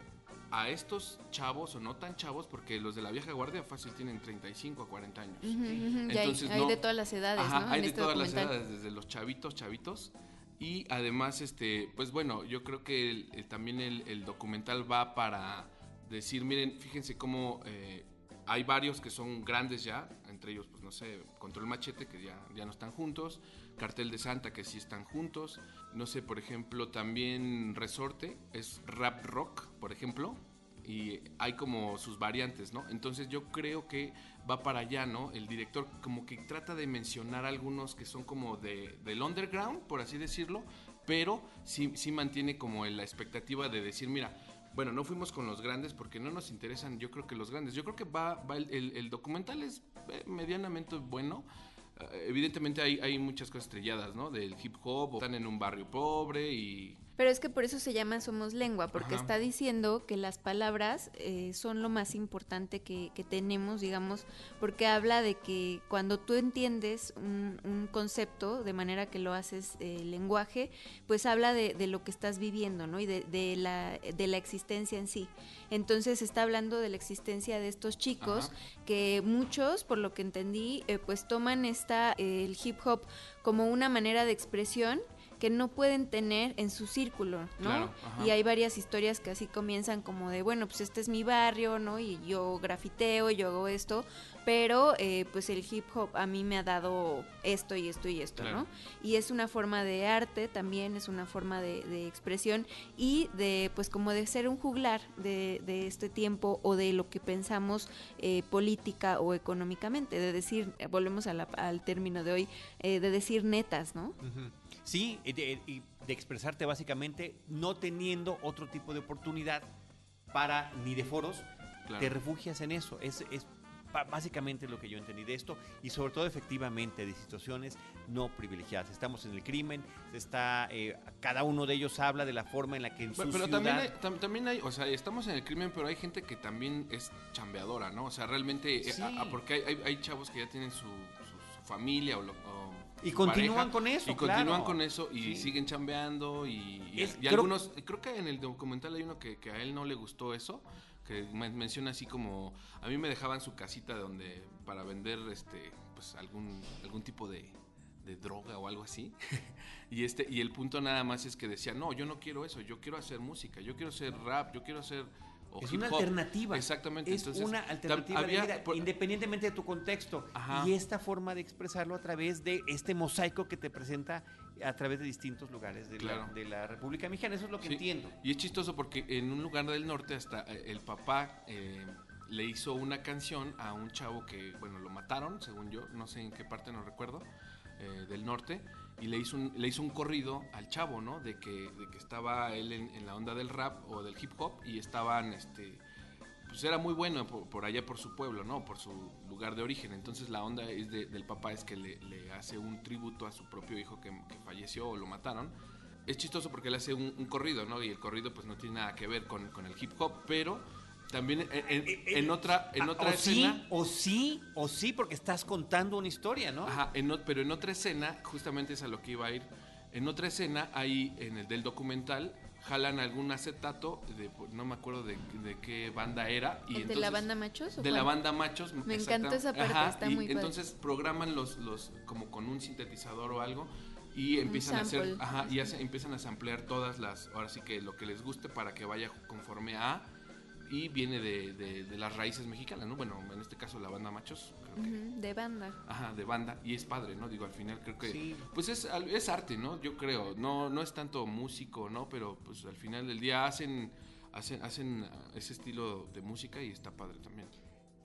a estos chavos o no tan chavos, porque los de la vieja guardia fácil tienen 35 a 40 años. Entonces, hay no- de todas las edades, Ajá, ¿no? hay En de este todas las edades, desde los chavitos, chavitos. Y además, este, pues bueno, yo creo que el- el- también el, el documental va para decir, miren, fíjense cómo eh, hay varios que son grandes ya, entre ellos, pues no sé, Control Machete, que ya, ya no están juntos, Cartel de Santa, que sí están juntos, no sé, por ejemplo, también Resorte, es rap rock, por ejemplo, y hay como sus variantes, ¿no? Entonces yo creo que va para allá, ¿no? El director como que trata de mencionar algunos que son como de, del underground, por así decirlo, pero sí, sí mantiene como la expectativa de decir, mira, bueno, no fuimos con los grandes porque no nos interesan, yo creo que los grandes. Yo creo que va, va el, documental es eh, medianamente bueno. Evidentemente hay, hay muchas cosas estrelladas, ¿no? Del hip hop, o están en un barrio pobre y... Pero es que por eso se llama Somos Lengua, porque Ajá. está diciendo que las palabras eh, son lo más importante que, que tenemos, digamos, porque habla de que cuando tú entiendes un, un concepto de manera que lo haces eh, lenguaje, pues habla de, de lo que estás viviendo, ¿no? Y de, de la, de la existencia en sí. Entonces está hablando de la existencia de estos chicos Ajá. que muchos, por lo que entendí, eh, pues toman esta, eh, el hip hop como una manera de expresión que no pueden tener en su círculo, ¿no? Claro, y hay varias historias que así comienzan como de, bueno, pues este es mi barrio, ¿no? Y yo grafiteo, yo hago esto, pero eh, pues el hip hop a mí me ha dado esto y esto y esto, Claro. ¿no? Y es una forma de arte también, es una forma de, de expresión y de, pues como de ser un juglar de, de este tiempo o de lo que pensamos eh, política o económicamente, de decir, eh, volvemos a la- al término de hoy, eh, de decir netas, ¿no? Ujú. Sí, y de, y de expresarte básicamente no teniendo otro tipo de oportunidad para ni de foros, Claro. te refugias en eso. Es, es básicamente lo que yo entendí de esto y sobre todo efectivamente de situaciones no privilegiadas. Estamos en el crimen, está, eh, cada uno de ellos habla de la forma en la que en su Pero, pero ciudad... también, hay, tam- también hay, o sea, estamos en el crimen, pero hay gente que también es chambeadora, ¿no? O sea, realmente, eh, Sí. a- a- porque hay, hay- hay chavos que ya tienen su, su- su familia o, lo- o Y continúan con eso, Y continúan con eso y Sí. siguen chambeando y, y- Es- y creo- algunos, creo que en el documental hay uno que, que a él no le gustó eso, que men- menciona así como, a mí me dejaban su casita donde, para vender, este, pues algún, algún tipo de, de droga o algo así. y este y el punto nada más es que decía, no, yo no quiero eso, yo quiero hacer música, yo quiero hacer rap, yo quiero hacer o Es hip una hop". alternativa. Exactamente. Es entonces, una alternativa había- de vida, por- independientemente de tu contexto. Ajá. Y esta forma de expresarlo a través de este mosaico que te presenta a través de distintos lugares de, la, Claro. de la República Mexicana. Eso es lo que Sí. entiendo. Y es chistoso porque en un lugar del norte hasta eh, el papá eh, le hizo una canción a un chavo que, bueno, lo mataron, según yo, no sé en qué parte, no recuerdo, eh, del norte, y le hizo, un, le hizo un corrido al chavo, ¿no? De que, de que estaba él en, en la onda del rap o del hip hop y estaban, este, pues era muy bueno por, por allá por su pueblo, ¿no? Por su lugar de origen. Entonces la onda es de- del papá es que le, le hace un tributo a su propio hijo que, que falleció o lo mataron. Es chistoso porque le hace un, un corrido, ¿no? Y el corrido pues no tiene nada que ver con, con el hip hop, pero también en, en- en otra, en Ah, otra o escena... sí, o sí, o sí, porque estás contando una historia, ¿no? Ajá, en pero en otra escena, justamente es a lo que iba a ir. En otra escena, ahí en el del documental, jalan algún acetato, de, no me acuerdo de, de qué banda era. Y ¿El de entonces- la banda Machos? o De la banda Machos. Me encantó esa parte, está y muy padre. Entonces programan los, los, como con un sintetizador o algo. Y empiezan a hacer, ajá, y hace- empiezan a samplear todas las, ahora sí que lo que les guste para que vaya conforme a, y viene de, de- de las raíces mexicanas, ¿no? Bueno, en este caso la banda Machos, creo. Ujú, de banda. Ajá, de banda, y es padre, ¿no? Digo, al final creo que, Sí. pues es, es arte, ¿no? Yo creo, no, no es tanto músico, ¿no? Pero pues al final del día hacen, hacen, hacen ah, ese estilo de música y está padre también.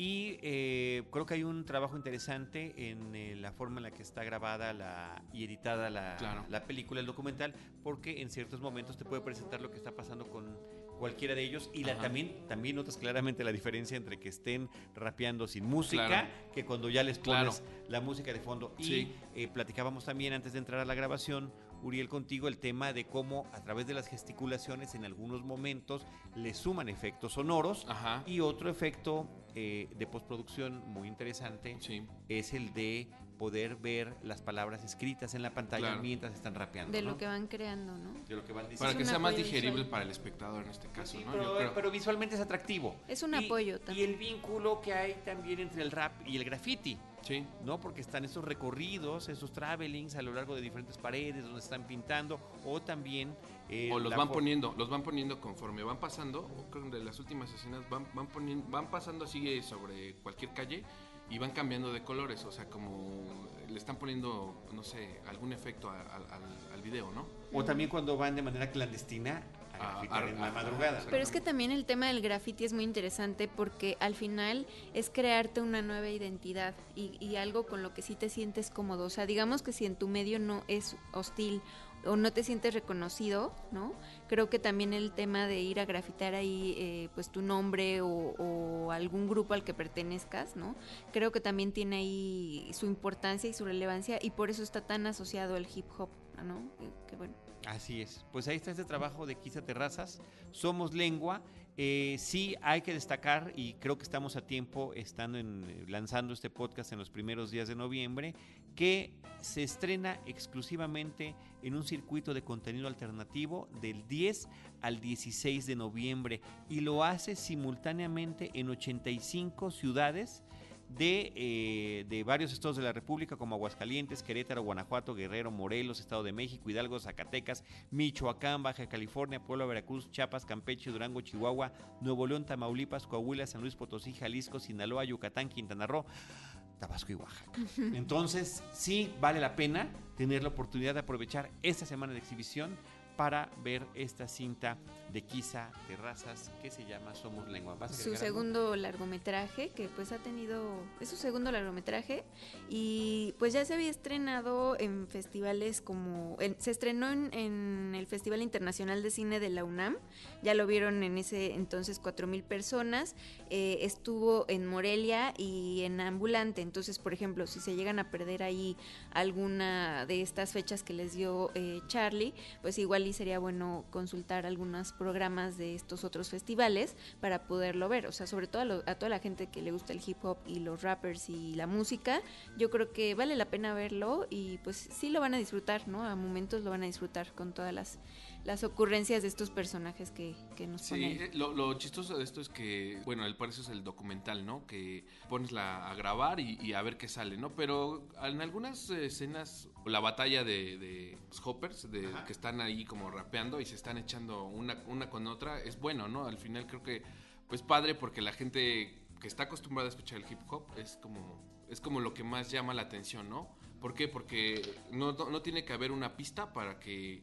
Y eh, creo que hay un trabajo interesante en eh, la forma en la que está grabada la, y editada la, Claro. la película, el documental, porque en ciertos momentos te puede presentar lo que está pasando con cualquiera de ellos y la, también, también notas claramente la diferencia entre que estén rapeando sin música Claro. que cuando ya les Claro. pones la música de fondo. Y Sí. eh, platicábamos también antes de entrar a la grabación, Uriel, contigo, el tema de cómo a través de las gesticulaciones en algunos momentos le suman efectos sonoros Ajá, y otro efecto eh, de postproducción muy interesante sí. es el de poder ver las palabras escritas en la pantalla Claro. mientras están rapeando. De ¿no? lo que van creando, ¿no? De lo que van Para diciendo. que un sea más digerible visual. para el espectador en este caso, Sí, ¿no? pero, Yo creo. pero visualmente es atractivo. Es un Y- apoyo Y también. el vínculo que hay también entre el rap y el graffiti. Sí, ¿no? Porque están esos recorridos, esos travelings a lo largo de diferentes paredes donde están pintando, o también. eh, o los van poniendo, los van poniendo conforme van pasando, o creo que de las últimas escenas van, van poniendo, van pasando así eh, sobre cualquier calle y van cambiando de colores, o sea, como le están poniendo, no sé, algún efecto a- a- al, al video, ¿no? O también cuando van de manera clandestina a A- grafitear a- en la a- madrugada. Pero es que también el tema del graffiti es muy interesante porque al final es crearte una nueva identidad y, y algo con lo que sí te sientes cómodo. O sea, digamos que si en tu medio no es hostil o no te sientes reconocido, ¿no? Creo que también el tema de ir a grafitar ahí, eh, pues tu nombre o, algún grupo al que pertenezcas, ¿no? Creo que también tiene ahí su importancia y su relevancia y por eso está tan asociado el hip hop, ¿no? Que bueno. Así es. Pues ahí está este trabajo de Quizá Terrazas. Somos lengua. Eh, sí hay que destacar, y creo que estamos a tiempo, estando en, eh, lanzando este podcast en los primeros días de noviembre, que se estrena exclusivamente en un circuito de contenido alternativo del 10 al 16 de noviembre y lo hace simultáneamente en 85 ciudades de, eh, de varios estados de la República como Aguascalientes, Querétaro, Guanajuato, Guerrero, Morelos, Estado de México, Hidalgo, Zacatecas, Michoacán, Baja California, Puebla, Veracruz, Chiapas, Campeche, Durango, Chihuahua, Nuevo León, Tamaulipas, Coahuila, San Luis Potosí, Jalisco, Sinaloa, Yucatán, Quintana Roo. Tabasco y Oaxaca. Entonces, sí vale la pena tener la oportunidad de aprovechar esta semana de exhibición para ver esta cinta de Quizá Terrazas que se llama Somos Lengua. ¿Vas a su segundo largometraje que pues ha tenido es su segundo largometraje y pues ya se había estrenado en festivales como en- se estrenó en, en el Festival Internacional de Cine de la UNAM ya lo vieron en ese entonces cuatro mil personas eh, estuvo en Morelia y en Ambulante entonces por ejemplo si se llegan a perder ahí alguna de estas fechas que les dio eh, Charlie pues igual y sería bueno consultar algunos programas de estos otros festivales para poderlo ver. O sea, sobre todo a, lo- a toda la gente que le gusta el hip hop y los rappers y la música, yo creo que vale la pena verlo y pues sí lo van a disfrutar, ¿no? A momentos lo van a disfrutar con todas las, las ocurrencias de estos personajes que, que nos Sí, ponen. eh, lo, lo chistoso de esto es que, bueno, el por eso es el documental, ¿no? Que pones la, a grabar y, y a ver qué sale, ¿no? Pero en algunas escenas, la batalla de, de los hoppers, de, que están ahí como rapeando y se están echando una, una con otra, es bueno, ¿no? Al final creo que, pues padre, porque la gente que está acostumbrada a escuchar el hip hop es como, es como lo que más llama la atención, ¿no? ¿Por qué? Porque no, no, no tiene que haber una pista para que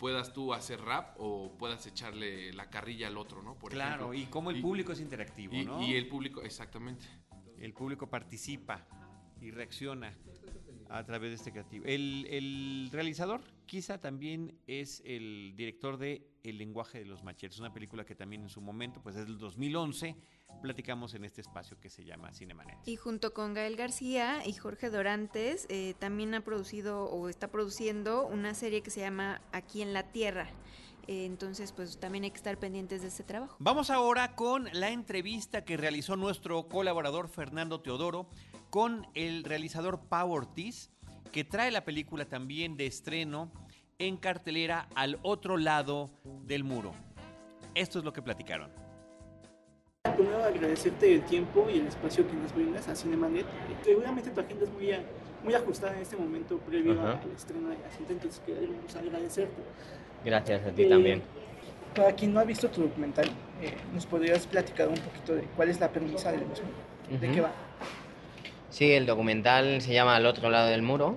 puedas tú hacer rap o puedas echarle la carrilla al otro, ¿no? Por Claro, ejemplo. y cómo el Y- público es interactivo, y, ¿no? y el público, exactamente. El público participa y reacciona a través de este creativo. El, el realizador quizá también es el director de El lenguaje de los machetes, una película que también en su momento, pues es del 2011, platicamos en este espacio que se llama Cinemanet. Y junto con Gael García y Jorge Dorantes, eh, también ha producido o está produciendo una serie que se llama Aquí en la Tierra. Eh, entonces, pues también hay que estar pendientes de ese trabajo. Vamos ahora con la entrevista que realizó nuestro colaborador Fernando Teodoro con el realizador Pau Ortiz, que trae la película también de estreno en cartelera al otro lado del muro. Esto es lo que platicaron. Primero agradecerte el tiempo y el espacio que nos brindas a Cinemanet. Seguramente tu agenda es muy, a- muy ajustada en este momento previo Ajá. al estreno de la cinta, entonces queremos agradecerte. Gracias a ti Eh, también. Para quien no ha visto tu documental, eh, ¿nos podrías platicar un poquito de cuál es la premisa del mismo? ¿De qué va? Sí, el documental se llama Al otro lado del muro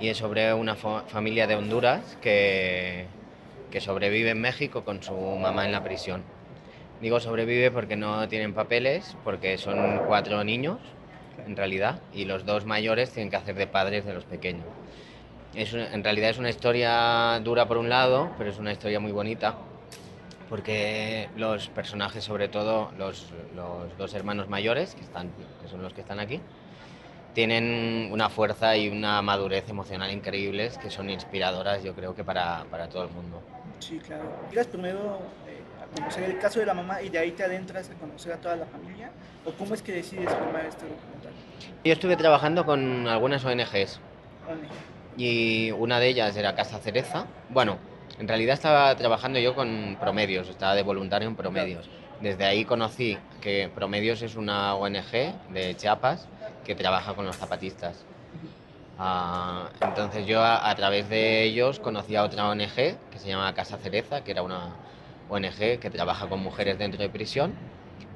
y es sobre una fa- familia de Honduras que, que sobrevive en México con su mamá en la prisión. Digo sobrevive porque no tienen papeles, porque son cuatro niños en realidad y los dos mayores tienen que hacer de padres de los pequeños. Es en realidad es una historia dura por un lado, pero es una historia muy bonita porque los personajes, sobre todo los, los dos hermanos mayores, que, están, que son los que están aquí, tienen una fuerza y una madurez emocional increíbles que son inspiradoras, yo creo que para, para todo el mundo. Sí, claro. ¿Llegas primero eh, a conocer el caso de la mamá y de ahí te adentras a conocer a toda la familia? ¿O cómo es que decides filmar este documental? Yo estuve trabajando con algunas ONGs ¿Dónde? y una de ellas era Casa Cereza. Bueno, en realidad estaba trabajando yo con Promedios, estaba de voluntario en Promedios. Desde ahí conocí que Promedios es una ONG de Chiapas que trabaja con los zapatistas. Ah, entonces yo a, través de ellos conocí a otra ONG que se llama Casa Cereza, que era una ONG que trabaja con mujeres dentro de prisión.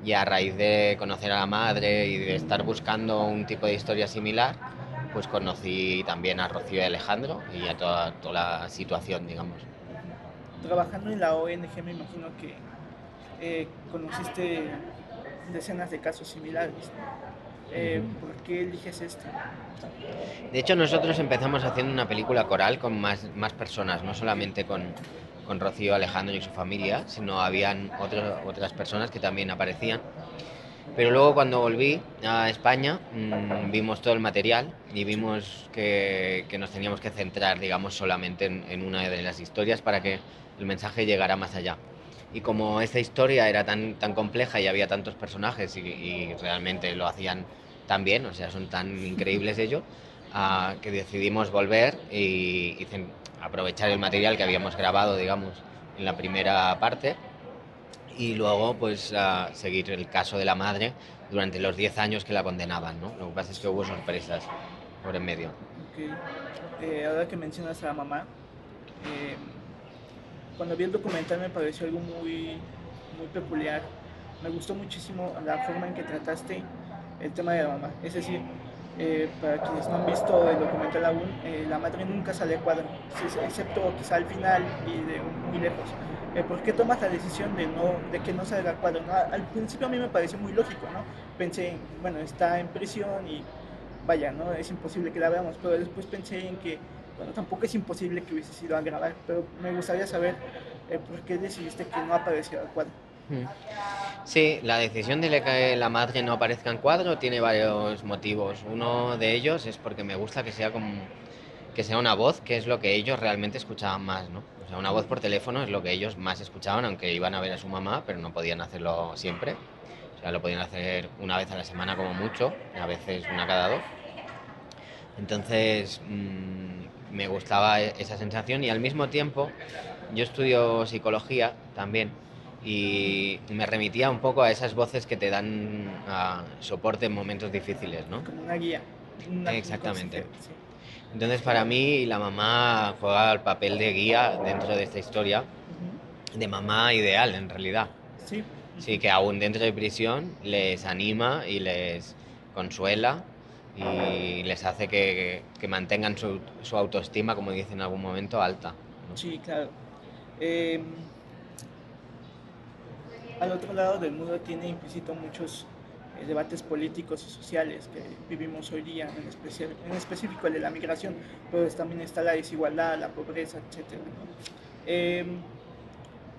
Y a raíz de conocer a la madre y de estar buscando un tipo de historia similar, pues conocí también a Rocío y Alejandro y a toda, toda la situación, digamos. Trabajando en la ONG me imagino que eh, conociste decenas de casos similares. Eh, ¿Por qué eliges este? De hecho, nosotros empezamos haciendo una película coral con más, más personas, no solamente con, con Rocío, Alejandro y su familia, sino habían otro- otras personas que también aparecían. Pero luego cuando volví a España mm, vimos todo el material y vimos que, que nos teníamos que centrar, digamos, solamente en, en una de las historias para que el mensaje llegara más allá. Y como esta historia era tan, tan compleja y había tantos personajes y, y realmente lo hacían tan bien, o sea, son tan increíbles ellos, ah, que decidimos volver y, y aprovechar el material que habíamos grabado, digamos, en la primera parte y luego pues ah, seguir el caso de la madre durante los 10 años que la condenaban, ¿no? Lo que pasa es que hubo sorpresas por en medio. Ok. Eh, ahora que mencionas a la mamá, eh, cuando vi el documental me pareció algo muy, muy peculiar. Me gustó muchísimo la forma en que trataste el tema de la mamá. Es decir, eh, para quienes no han visto el documental aún, eh, la madre nunca sale cuadro, excepto quizá al final y de muy lejos. Eh, ¿Por qué tomas la decisión de, no, de que no salga cuadro? no? Al principio a mí me pareció muy lógico, ¿no? Pensé, bueno, está en prisión y vaya, ¿no? Es imposible que la veamos, pero después pensé en que, bueno, tampoco es imposible que hubiese sido a grabar, pero me gustaría saber eh, por qué decidiste que no apareciera cuadro. Sí, la decisión de que la madre no aparezca en cuadro tiene varios motivos. Uno de ellos es porque me gusta que sea como que sea una voz, que es lo que ellos realmente escuchaban más, ¿no? O sea, una voz por teléfono es lo que ellos más escuchaban, aunque iban a ver a su mamá, pero no podían hacerlo siempre. O sea, lo podían hacer una vez a la semana como mucho, a veces una cada dos. Entonces, mm, me gustaba e- esa sensación y al mismo tiempo yo estudio psicología también y me remitía un poco a esas voces que te dan ah, soporte en momentos difíciles, ¿no? Como una guía. una- un Exactamente. sí. Entonces para mí la mamá juega el papel de guía dentro de esta historia, de mamá ideal en realidad. Sí, Sí, que aún dentro de prisión les anima y les consuela y les hace que, que mantengan su, su autoestima, como dice en algún momento, alta. ¿no? Sí, claro. Eh, al otro lado del muro tiene implícito muchos eh, debates políticos y sociales que vivimos hoy día, en, especial, en específico el de la migración, pero también está la desigualdad, la pobreza, etc.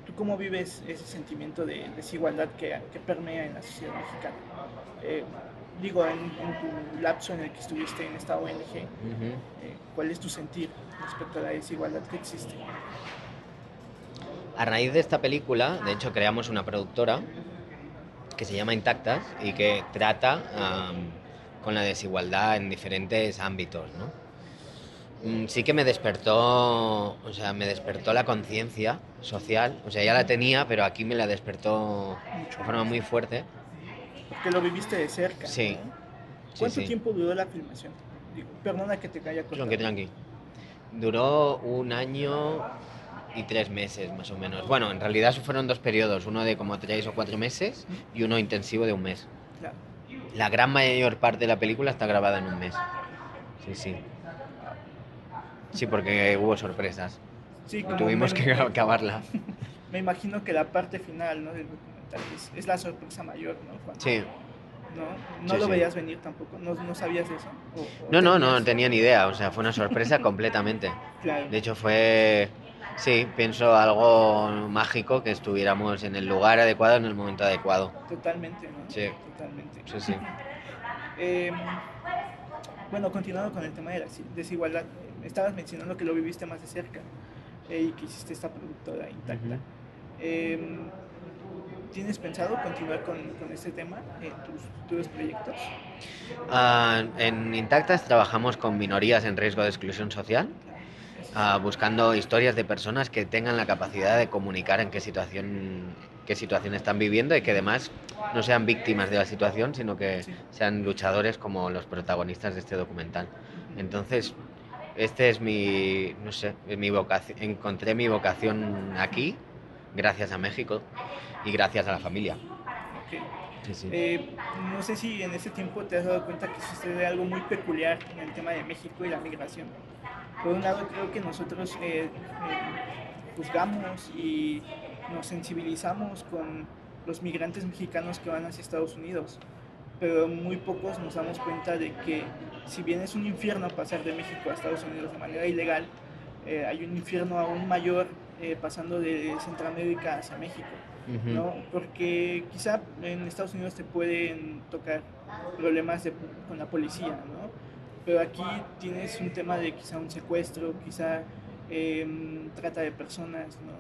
¿Tú cómo vives ese sentimiento de desigualdad que, que permea en la sociedad mexicana? Eh, digo, en, en tu lapso en el que estuviste en esta ONG, Ujú. eh, ¿cuál es tu sentir respecto a la desigualdad que existe? A raíz de esta película, de hecho, creamos una productora que se llama Intactas y que trata con la desigualdad en diferentes ámbitos, ¿no? Mm, Sí que me despertó, o sea, me despertó la conciencia social, o sea, ya la tenía, pero aquí me la despertó de forma muy fuerte. Porque lo viviste de cerca. Sí. ¿Cuánto sí. tiempo duró la filmación? Digo, perdona que te caiga cortado. Tranqui, tranqui. Duró un año y tres meses, más o menos. Bueno, en realidad fueron dos periodos, uno de como tres o cuatro meses y uno intensivo de un mes. Claro. La gran mayor parte de la película está grabada en un mes. Sí, sí. Sí, porque hubo sorpresas. Sí, como Tuvimos que acabarla. Me imagino que la parte final ¿no? del documental es, es la sorpresa mayor, ¿no? Cuando- Sí. ¿No, no Sí, lo sí. veías venir tampoco? ¿No, no sabías eso? ¿O- o No, no, no tenías- tenía ni idea. O sea, fue una sorpresa completamente. Claro. De hecho, fue. Sí, pienso algo mágico que estuviéramos en el lugar adecuado en el momento adecuado. Totalmente, ¿no? Sí. Totalmente. Sí, sí. Eh, bueno, continuando con el tema de la si- desigualdad, estabas mencionando que lo viviste más de cerca eh, y que hiciste esta productora intacta. Eh, ¿Tienes pensado continuar con, con este tema en tus futuros proyectos? Ah, en Intactas trabajamos con minorías en riesgo de exclusión social, ah, buscando historias de personas que tengan la capacidad de comunicar en qué situación, qué situación están viviendo y que además no sean víctimas de la situación, sino que Sí. sean luchadores como los protagonistas de este documental. Entonces, este es mi, no sé, mi vocación, encontré mi vocación aquí, gracias a México y gracias a la familia. Sí, sí. Eh, no sé si en ese tiempo te has dado cuenta que sucede algo muy peculiar en el tema de México y la migración. Por un lado, creo que nosotros eh, eh, juzgamos y nos sensibilizamos con los migrantes mexicanos que van hacia Estados Unidos, pero muy pocos nos damos cuenta de que si bien es un infierno pasar de México a Estados Unidos de manera ilegal, eh, hay un infierno aún mayor eh, pasando de Centroamérica hacia México. ¿no? Porque quizá en Estados Unidos te pueden tocar problemas de- con la policía, ¿no? Pero aquí tienes un tema de quizá un secuestro, quizá em, trata de personas, ¿no?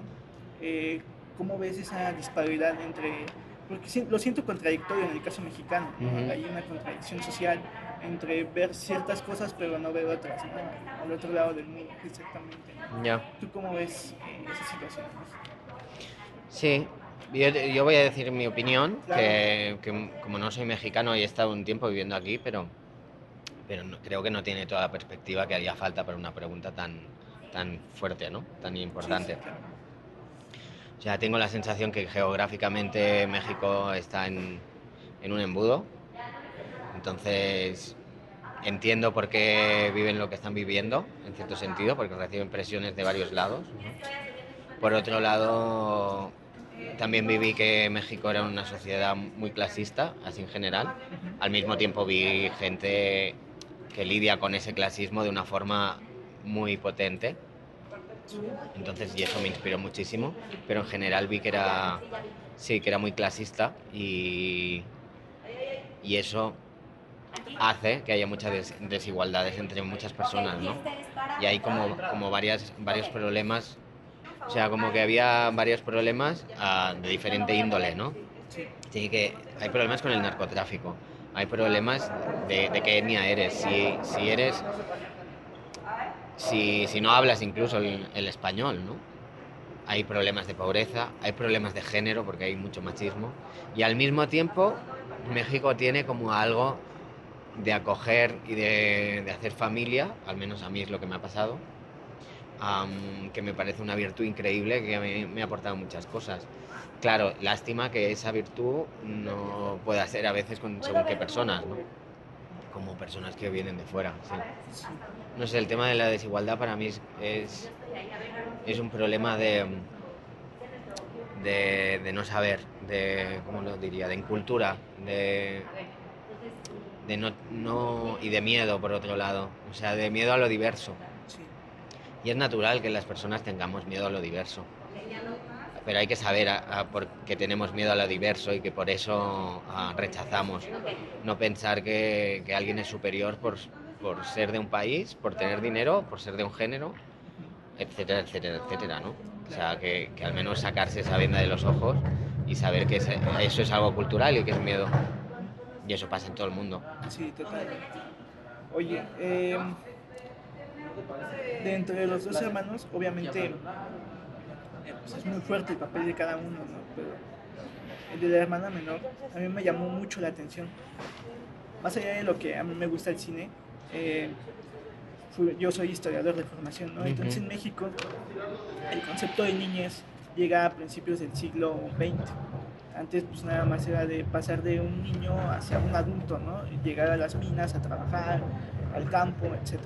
Eh, ¿Cómo ves esa disparidad entre...? Porque lo siento contradictorio en el caso mexicano, ¿no? Ujú. Hay una contradicción social entre ver ciertas cosas pero no ver otras, ¿no? Al otro lado del mundo, exactamente. ¿no? Ya. ¿Tú cómo ves eh, esa situación? Sí, yo, yo voy a decir mi opinión, Claro. que, que como no soy mexicano y he estado un tiempo viviendo aquí, pero, pero no- creo que no tiene toda la perspectiva que haría falta para una pregunta tan, tan fuerte, ¿no? Tan importante. Sí, sí, claro. O sea, tengo la sensación que geográficamente México está en, en un embudo. Entonces, entiendo por qué viven lo que están viviendo, en cierto sentido, porque reciben presiones de varios lados. Por otro lado, también viví que México era una sociedad muy clasista, así en general. Al mismo tiempo vi gente que lidia con ese clasismo de una forma muy potente. Entonces, y eso me inspiró muchísimo, pero en general vi que era, sí, que era muy clasista y, y eso hace que haya muchas des- desigualdades entre muchas personas, ¿no? Y hay como, como varias, varios problemas, o sea, como que había varios problemas ah, de diferente índole, ¿no? Sí, que hay problemas con el narcotráfico, hay problemas de, de qué etnia eres, si, si eres si, si no hablas incluso el, español, ¿no? Hay problemas de pobreza, hay problemas de género porque hay mucho machismo y al mismo tiempo México tiene como algo de acoger y de, de hacer familia, al menos a mí es lo que me ha pasado, que me parece una virtud increíble que me ha aportado muchas cosas. Claro, lástima que esa virtud no pueda ser a veces con según qué personas, ¿no? Como personas que vienen de fuera, sí. No sé, el tema de la desigualdad para mí es, es, es un problema de, de, de no saber, de, ¿cómo lo diría?, de incultura, de, de no, no, y de miedo, por otro lado, o sea, de miedo a lo diverso. Y es natural que las personas tengamos miedo a lo diverso. Pero hay que saber a, a por qué tenemos miedo a lo diverso y que por eso ah, rechazamos. No pensar que, que alguien es superior por, por ser de un país, por tener dinero, por ser de un género, etcétera, etcétera, etcétera, ¿no? O sea, que, que al menos sacarse esa venda de los ojos y saber que eso es algo cultural y que es miedo. Y eso pasa en todo el mundo. Sí, totalmente. Oye, eh, de entre los dos hermanos, obviamente, pues es muy fuerte el papel de cada uno, ¿no? Pero el de la hermana menor a mí me llamó mucho la atención. Más allá de lo que a mí me gusta el cine, eh, yo soy historiador de formación, ¿no? Entonces en México el concepto de niñez llega a principios del siglo XX. Antes pues nada más era de pasar de un niño hacia un adulto, ¿no? Llegar a las minas, a trabajar, al campo, etc.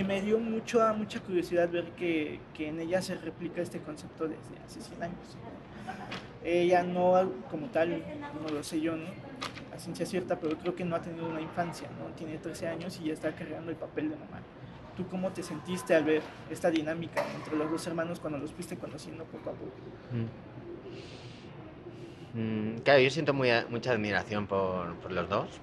Y me dio mucho, mucha curiosidad ver que, que en ella se replica este concepto desde hace 100 años. Ella no como tal, no lo sé yo, ¿no? a ciencia cierta, pero creo que no ha tenido una infancia, ¿no? Tiene 13 años y ya está cargando el papel de mamá. ¿Tú cómo te sentiste al ver esta dinámica entre los dos hermanos cuando los fuiste conociendo poco a poco? Mm. Mm, claro, yo siento mucha admiración por, por los dos.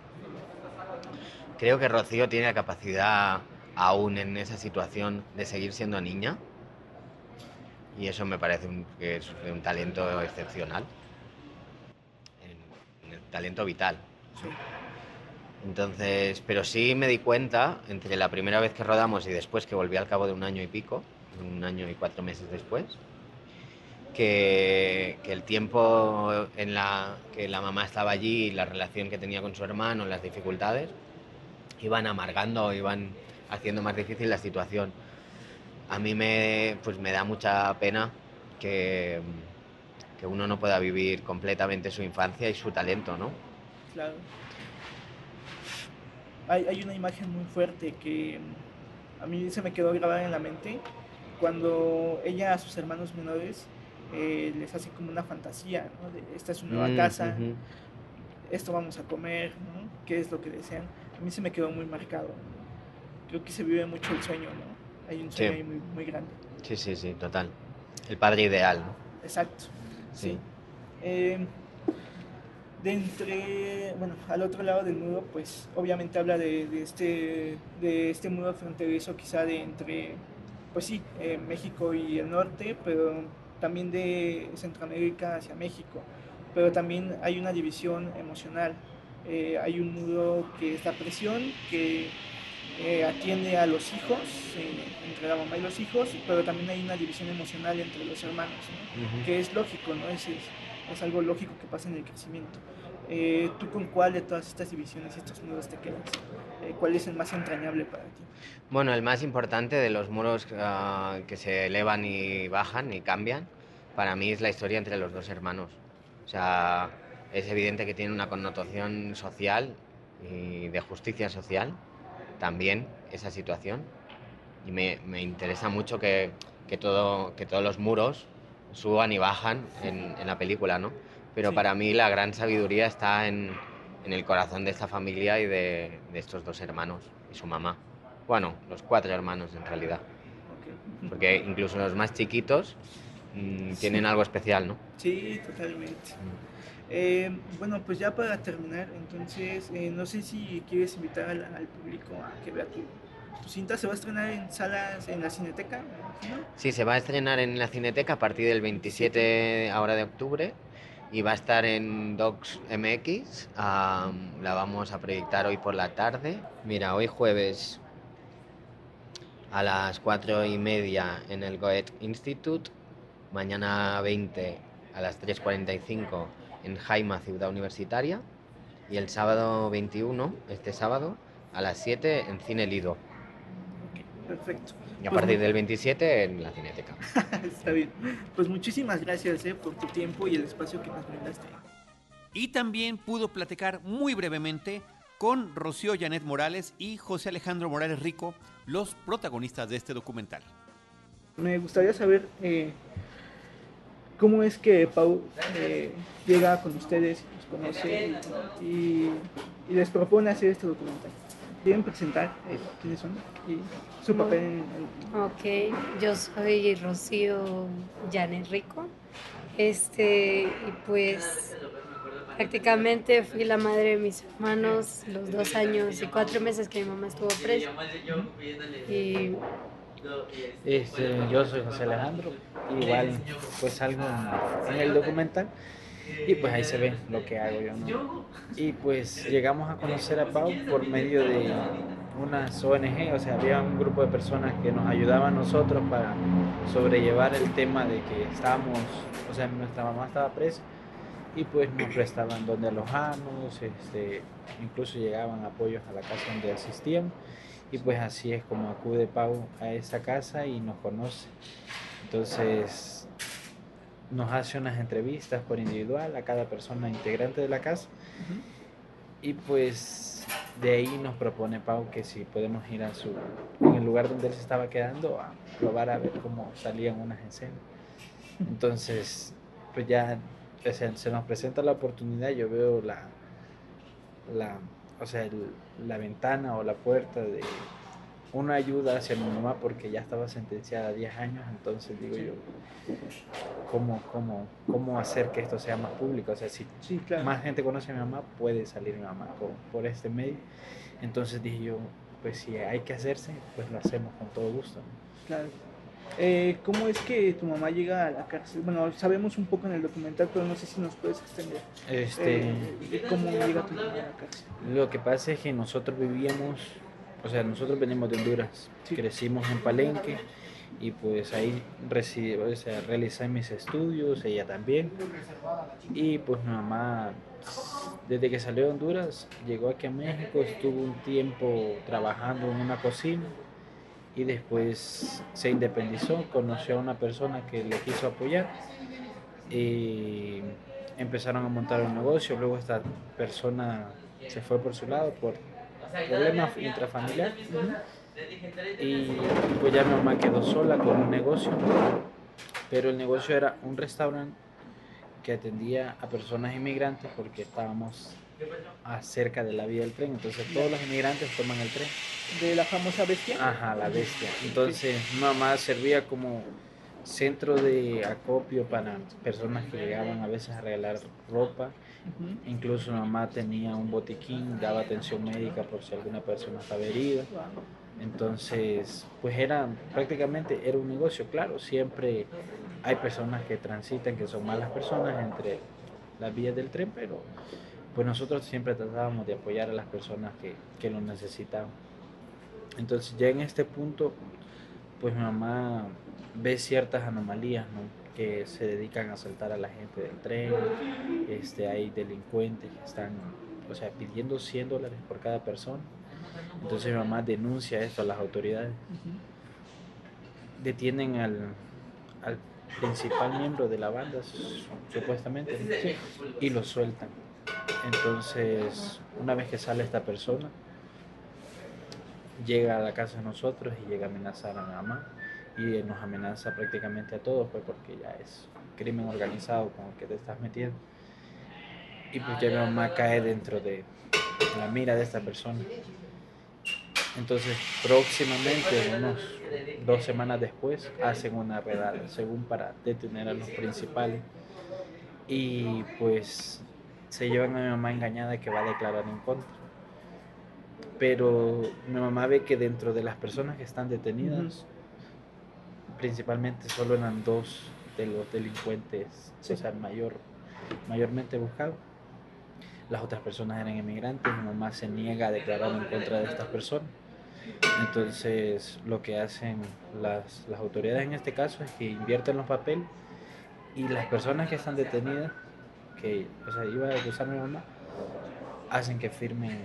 Creo que Rocío tiene la capacidad, aún en esa situación, de seguir siendo niña. Y eso me parece un, que es un talento excepcional. Un, un talento vital. Sí. Entonces, pero sí me di cuenta, entre la primera vez que rodamos y después que volví al cabo de un año y pico, un año y cuatro meses después, que, que, el tiempo en la que la mamá estaba allí, la relación que tenía con su hermano, las dificultades, iban amargando, iban haciendo más difícil la situación. A mí me, pues me da mucha pena que, que uno no pueda vivir completamente su infancia y su talento, ¿no? Claro hay, hay, una imagen muy fuerte que a mí se me quedó grabada en la mente cuando ella a sus hermanos menores eh, les hace como una fantasía, ¿no? De, esta es su nueva mm, casa, uh -huh. esto vamos a comer, ¿no? ¿Qué es lo que desean? A mí se me quedó muy marcado. Creo que se vive mucho el sueño, ¿no? Hay un sueño sí. ahí muy, muy grande. Sí, sí, sí, total. El padre ideal, ¿no? Exacto. Sí. sí. Eh, de entre, bueno, al otro lado del muro, pues obviamente habla de, de este, de este muro fronterizo quizá de entre, pues sí, eh, México y el norte, pero también de Centroamérica hacia México. Pero también hay una división emocional. Eh, hay un muro que es la presión, que eh, atiende a los hijos, eh, entre la mamá y los hijos, pero también hay una división emocional entre los hermanos, ¿no? uh -huh. que es lógico, ¿no? Es, es, es algo lógico que pasa en el crecimiento. Eh, ¿Tú con cuál de todas estas divisiones y estos muros te quedas? Eh, ¿Cuál es el más entrañable para ti? Bueno, el más importante de los muros uh, que se elevan y bajan y cambian, para mí es la historia entre los dos hermanos. O sea, es evidente que tiene una connotación social y de justicia social también esa situación. Y me, me interesa mucho que, que, todo, que todos los muros suban y bajan en, en la película, ¿no? Pero sí. para mí la gran sabiduría está en, en, el corazón de esta familia y de, de, estos dos hermanos y su mamá. Bueno, los cuatro hermanos en realidad. Porque incluso los más chiquitos mmm, sí. tienen algo especial, ¿no? Sí, totalmente. Mm. Eh, bueno, pues ya para terminar, entonces, eh, no sé si quieres invitar al, al público a que vea tu, tu cinta se va a estrenar en salas en la Cineteca. ¿no? Sí, se va a estrenar en la Cineteca a partir del 27 ahora de octubre y va a estar en Docs MX. Um, la vamos a proyectar hoy por la tarde. Mira, hoy jueves a las 4 y media en el Goethe Institute. Mañana 20 a las 3.45 en Jaima, Ciudad Universitaria. Y el sábado 21, este sábado, a las 7 en Cine Lido. Perfecto. Y a pues partir del 27 en la Cineteca. Está bien. Pues muchísimas gracias eh, por tu tiempo y el espacio que nos brindaste. Y también pudo platicar muy brevemente con Rocío Janet Morales y José Alejandro Morales Rico, los protagonistas de este documental. Me gustaría saber eh, cómo es que Pau eh, llega con ustedes, los conoce y, y les propone hacer este documental quieren presentar eh, quiénes son y su papel en el... Ok, yo soy Rocío Janet Rico. Este, y pues prácticamente fui la madre de mis hermanos los dos años y cuatro meses que mi mamá estuvo presa. Y este, yo soy José Alejandro, igual pues algo en el documental y pues ahí se ve lo que hago yo, ¿no? Y pues llegamos a conocer a Pau por medio de unas ONG, o sea, había un grupo de personas que nos ayudaban nosotros para sobrellevar el tema de que estábamos, o sea, nuestra mamá estaba presa y pues nos prestaban donde alojarnos, este, incluso llegaban apoyos a la casa donde asistíamos y pues así es como acude Pau a esa casa y nos conoce. Entonces, nos hace unas entrevistas por individual a cada persona integrante de la casa. Y pues de ahí nos propone Pau que si podemos ir a su, en el lugar donde él se estaba quedando, a probar a ver cómo salían unas escenas. Entonces, pues ya se, nos presenta la oportunidad, yo veo la, la, o sea, la ventana o la puerta de una ayuda hacia mi mamá porque ya estaba sentenciada a 10 años, entonces digo yo, ¿cómo, cómo, cómo hacer que esto sea más público? O sea, si más gente conoce a mi mamá, puede salir mi mamá por, por, este medio. Entonces dije yo, pues si hay que hacerse, pues lo hacemos con todo gusto. Claro. Eh, ¿Cómo es que tu mamá llega a la cárcel? Bueno, sabemos un poco en el documental, pero no sé si nos puedes extender. Este, eh, ¿Cómo llega tu mamá a la cárcel? Lo que pasa es que nosotros vivíamos o sea, nosotros venimos de Honduras, crecimos en Palenque y pues ahí recibí, o sea, realicé mis estudios, ella también. Y pues mi mamá, desde que salió de Honduras, llegó aquí a México, estuvo un tiempo trabajando en una cocina y después se independizó, conoció a una persona que le quiso apoyar y empezaron a montar un negocio, luego esta persona se fue por su lado por problemas intrafamiliares. Y pues ya mi mamá quedó sola con un negocio, pero el negocio era un restaurante que atendía a personas inmigrantes porque estábamos cerca de la vía del tren, entonces todos los inmigrantes toman el tren. ¿De la famosa bestia? Ajá, la bestia. Entonces mamá servía como centro de acopio para personas que llegaban a veces a regalar ropa Incluso mamá tenía un botiquín, daba atención médica por si alguna persona estaba herida. Entonces, pues era prácticamente era un negocio, claro, siempre hay personas que transitan, que son malas personas entre las vías del tren, pero pues nosotros siempre tratábamos de apoyar a las personas que, que lo necesitaban. Entonces ya en este punto, pues mamá ve ciertas anomalías, ¿no? que se dedican a asaltar a la gente del tren, este, hay delincuentes que están, o sea, pidiendo 100 dólares por cada persona. Entonces mi mamá denuncia esto a las autoridades. Detienen al, al principal miembro de la banda, supuestamente, y lo sueltan. Entonces, una vez que sale esta persona, llega a la casa de nosotros y llega a amenazar a mi mamá y nos amenaza prácticamente a todos, pues porque ya es crimen organizado con el que te estás metiendo. Y pues ya mi mamá cae dentro de la mira de esta persona. Entonces, próximamente, unos dos semanas después, hacen una redada, según para detener a los principales. Y pues se llevan a mi mamá engañada que va a declarar en contra. Pero mi mamá ve que dentro de las personas que están detenidas, principalmente solo eran dos de los delincuentes, o sea, mayor, mayormente buscados. Las otras personas eran inmigrantes, mi mamá se niega a declarar en contra de estas personas. Entonces, lo que hacen las, las autoridades en este caso es que invierten los papeles y las personas que están detenidas, que o sea, iba a acusar a mi mamá, hacen que firmen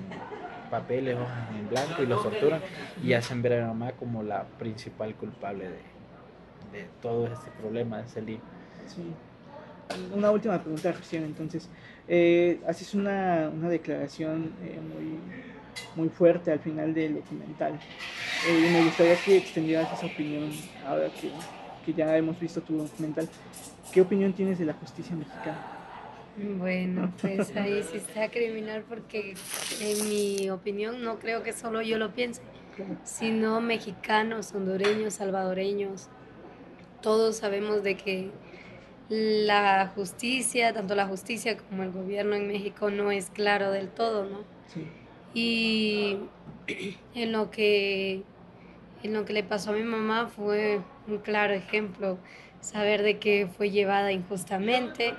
papeles, hojas en blanco y los torturan y hacen ver a mi mamá como la principal culpable de, de todo este problema de ese libro. Sí. Una última pregunta recién, entonces. Eh, haces una, una declaración eh, muy, muy fuerte al final del documental. Eh, y me gustaría que extendieras esa opinión ahora que, que ya hemos visto tu documental. ¿Qué opinión tienes de la justicia mexicana? Bueno, pues ahí sí está criminal porque en mi opinión no creo que solo yo lo piense, sino mexicanos, hondureños, salvadoreños, todos sabemos de que la justicia, tanto la justicia como el gobierno en México no es claro del todo, ¿no? Sí. Y en lo que en lo que le pasó a mi mamá fue un claro ejemplo, saber de que fue llevada injustamente,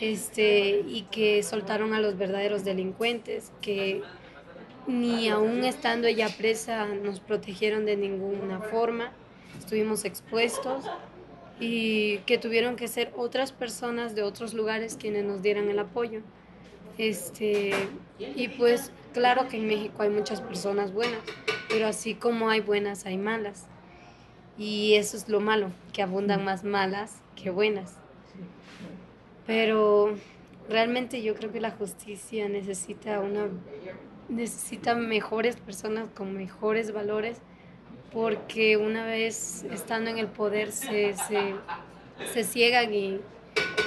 este, y que soltaron a los verdaderos delincuentes, que ni aún estando ella presa nos protegieron de ninguna forma estuvimos expuestos y que tuvieron que ser otras personas de otros lugares quienes nos dieran el apoyo. Este, y pues claro que en México hay muchas personas buenas, pero así como hay buenas, hay malas. Y eso es lo malo, que abundan más malas que buenas. Pero realmente yo creo que la justicia necesita una necesita mejores personas con mejores valores porque una vez estando en el poder se, se, se ciegan y,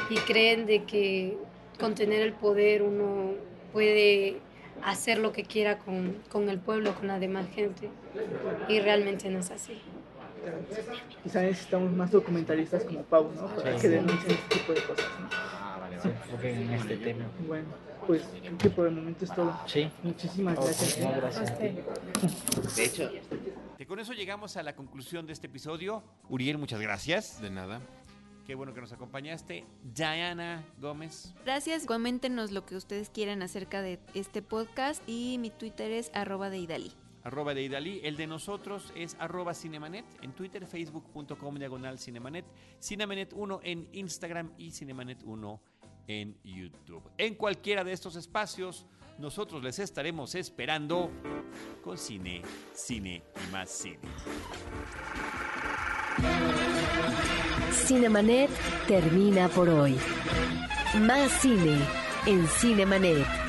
y creen de que con tener el poder uno puede hacer lo que quiera con, con el pueblo, con la demás gente. Y realmente no es así. Quizá necesitamos más documentalistas como Pau, ¿no? Para Sí. que denuncien este tipo de cosas, ¿no? Ah, vale, vale. Porque en este tema. Bueno, pues creo que por el momento es todo. Sí. Muchísimas gracias. no, ¿eh? gracias. De hecho, Y con eso llegamos a la conclusión de este episodio. Uriel, muchas gracias. De nada. Qué bueno que nos acompañaste. Diana Gómez. Gracias. Coméntenos lo que ustedes quieran acerca de este podcast y mi Twitter es arroba de Idali. Arroba de Idalí. El de nosotros es arroba Cinemanet en Twitter, facebook.com diagonal Cinemanet, Cinemanet 1 en Instagram y Cinemanet 1 en YouTube. En cualquiera de estos espacios, nosotros les estaremos esperando con cine, cine y más cine. Cinemanet termina por hoy. Más cine en Cinemanet.